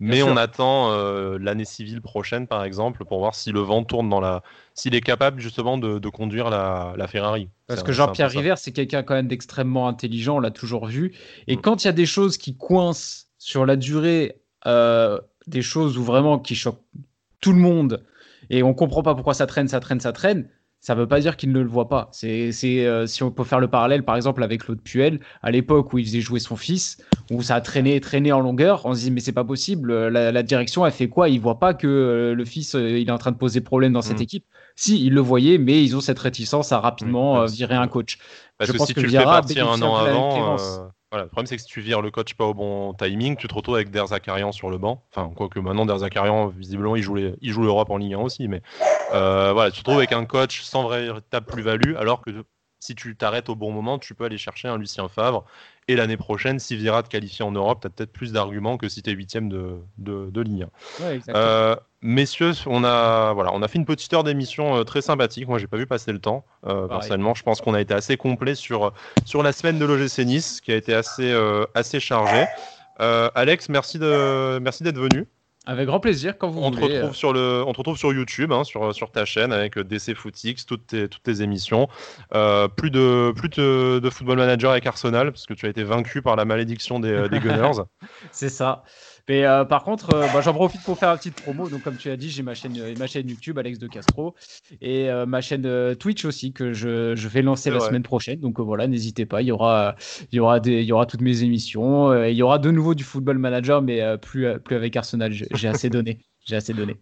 mais on attend l'année civile prochaine, par exemple, pour voir si le vent tourne dans la, s'il est capable justement de, conduire la, Ferrari. Parce que Jean-Pierre River, c'est quelqu'un quand même d'extrêmement intelligent, on l'a toujours vu. Et mm. quand il y a des choses qui coincent sur la durée, des choses où vraiment qui choquent tout le monde, et on comprend pas pourquoi ça traîne, ça traîne, ça traîne ça ne veut pas dire qu'il ne le voit pas. C'est, euh, si on peut faire le parallèle, par exemple, avec Claude Puel, à l'époque où il faisait jouer son fils, où ça a traîné, traîné en longueur, on se dit mais c'est pas possible. La, direction, elle fait quoi? Il voit pas que euh, le fils, euh, il est en train de poser problème dans cette mm. équipe. Si, il le voyait, mais ils ont cette réticence à rapidement virer un coach. Parce que si tu le fais partir un an avant, voilà, le problème, c'est que si tu vires le coach pas au bon timing, tu te retrouves avec Der Zakarian sur le banc. Enfin, quoique maintenant, Der Zakarian, visiblement, il joue, il joue l'Europe en Ligue 1 aussi. Mais euh, voilà, tu te retrouves avec un coach sans véritable plus-value, alors que si tu t'arrêtes au bon moment, tu peux aller chercher un Lucien Favre. Et l'année prochaine, si Vira te qualifie en Europe, tu as peut-être plus d'arguments que si tu es huitième de, de, de Ligue 1. Euh, Messieurs, on a, voilà, on a fait une petite heure d'émission euh, très sympathique. Moi, j'ai pas vu passer le temps. Euh, personnellement, je pense qu'on a été assez complet sur, sur la semaine de l'OGC Nice, qui a été assez, euh, assez chargée. Alex, merci d'être merci venu. Avec grand plaisir quand vous on voulez. Te retrouve sur le, on te retrouve sur YouTube, hein, sur, sur ta chaîne avec DC Footix, toutes tes, toutes tes émissions. plus de, plus de, de, Football Manager avec Arsenal, parce que tu as été vaincu par la malédiction des, des Gunners. C'est ça. Mais euh, par contre, euh, bah, j'en profite pour faire une petite promo. Donc, comme tu as dit, j'ai ma chaîne, euh, ma chaîne YouTube, Alex de Castro, et ma chaîne Twitch aussi que je, je vais lancer la semaine prochaine. Donc voilà, n'hésitez pas. Il y aura, il y aura des, il y aura toutes mes émissions. il y aura de nouveau du Football Manager, mais plus, plus avec Arsenal. J'ai assez donné. J'ai assez donné.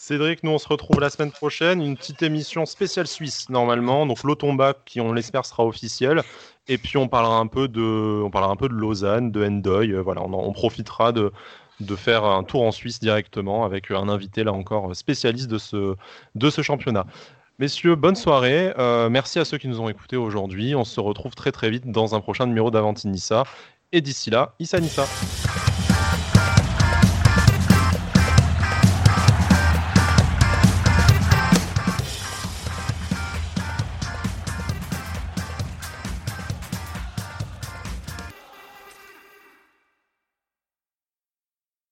Cédric, nous on se retrouve la semaine prochaine, une petite émission spéciale suisse normalement, donc l'Otomba qui on l'espère sera officiel, et puis on parlera un peu de, Lausanne, de Endoy, euh, voilà, on, profitera de, faire un tour en Suisse directement avec un invité là encore spécialiste de ce, championnat. Messieurs, bonne soirée. Euh, merci à ceux qui nous ont écoutés aujourd'hui. On se retrouve très très vite dans un prochain numéro d'Avanti Nissa. Et d'ici là, Issa Nissa.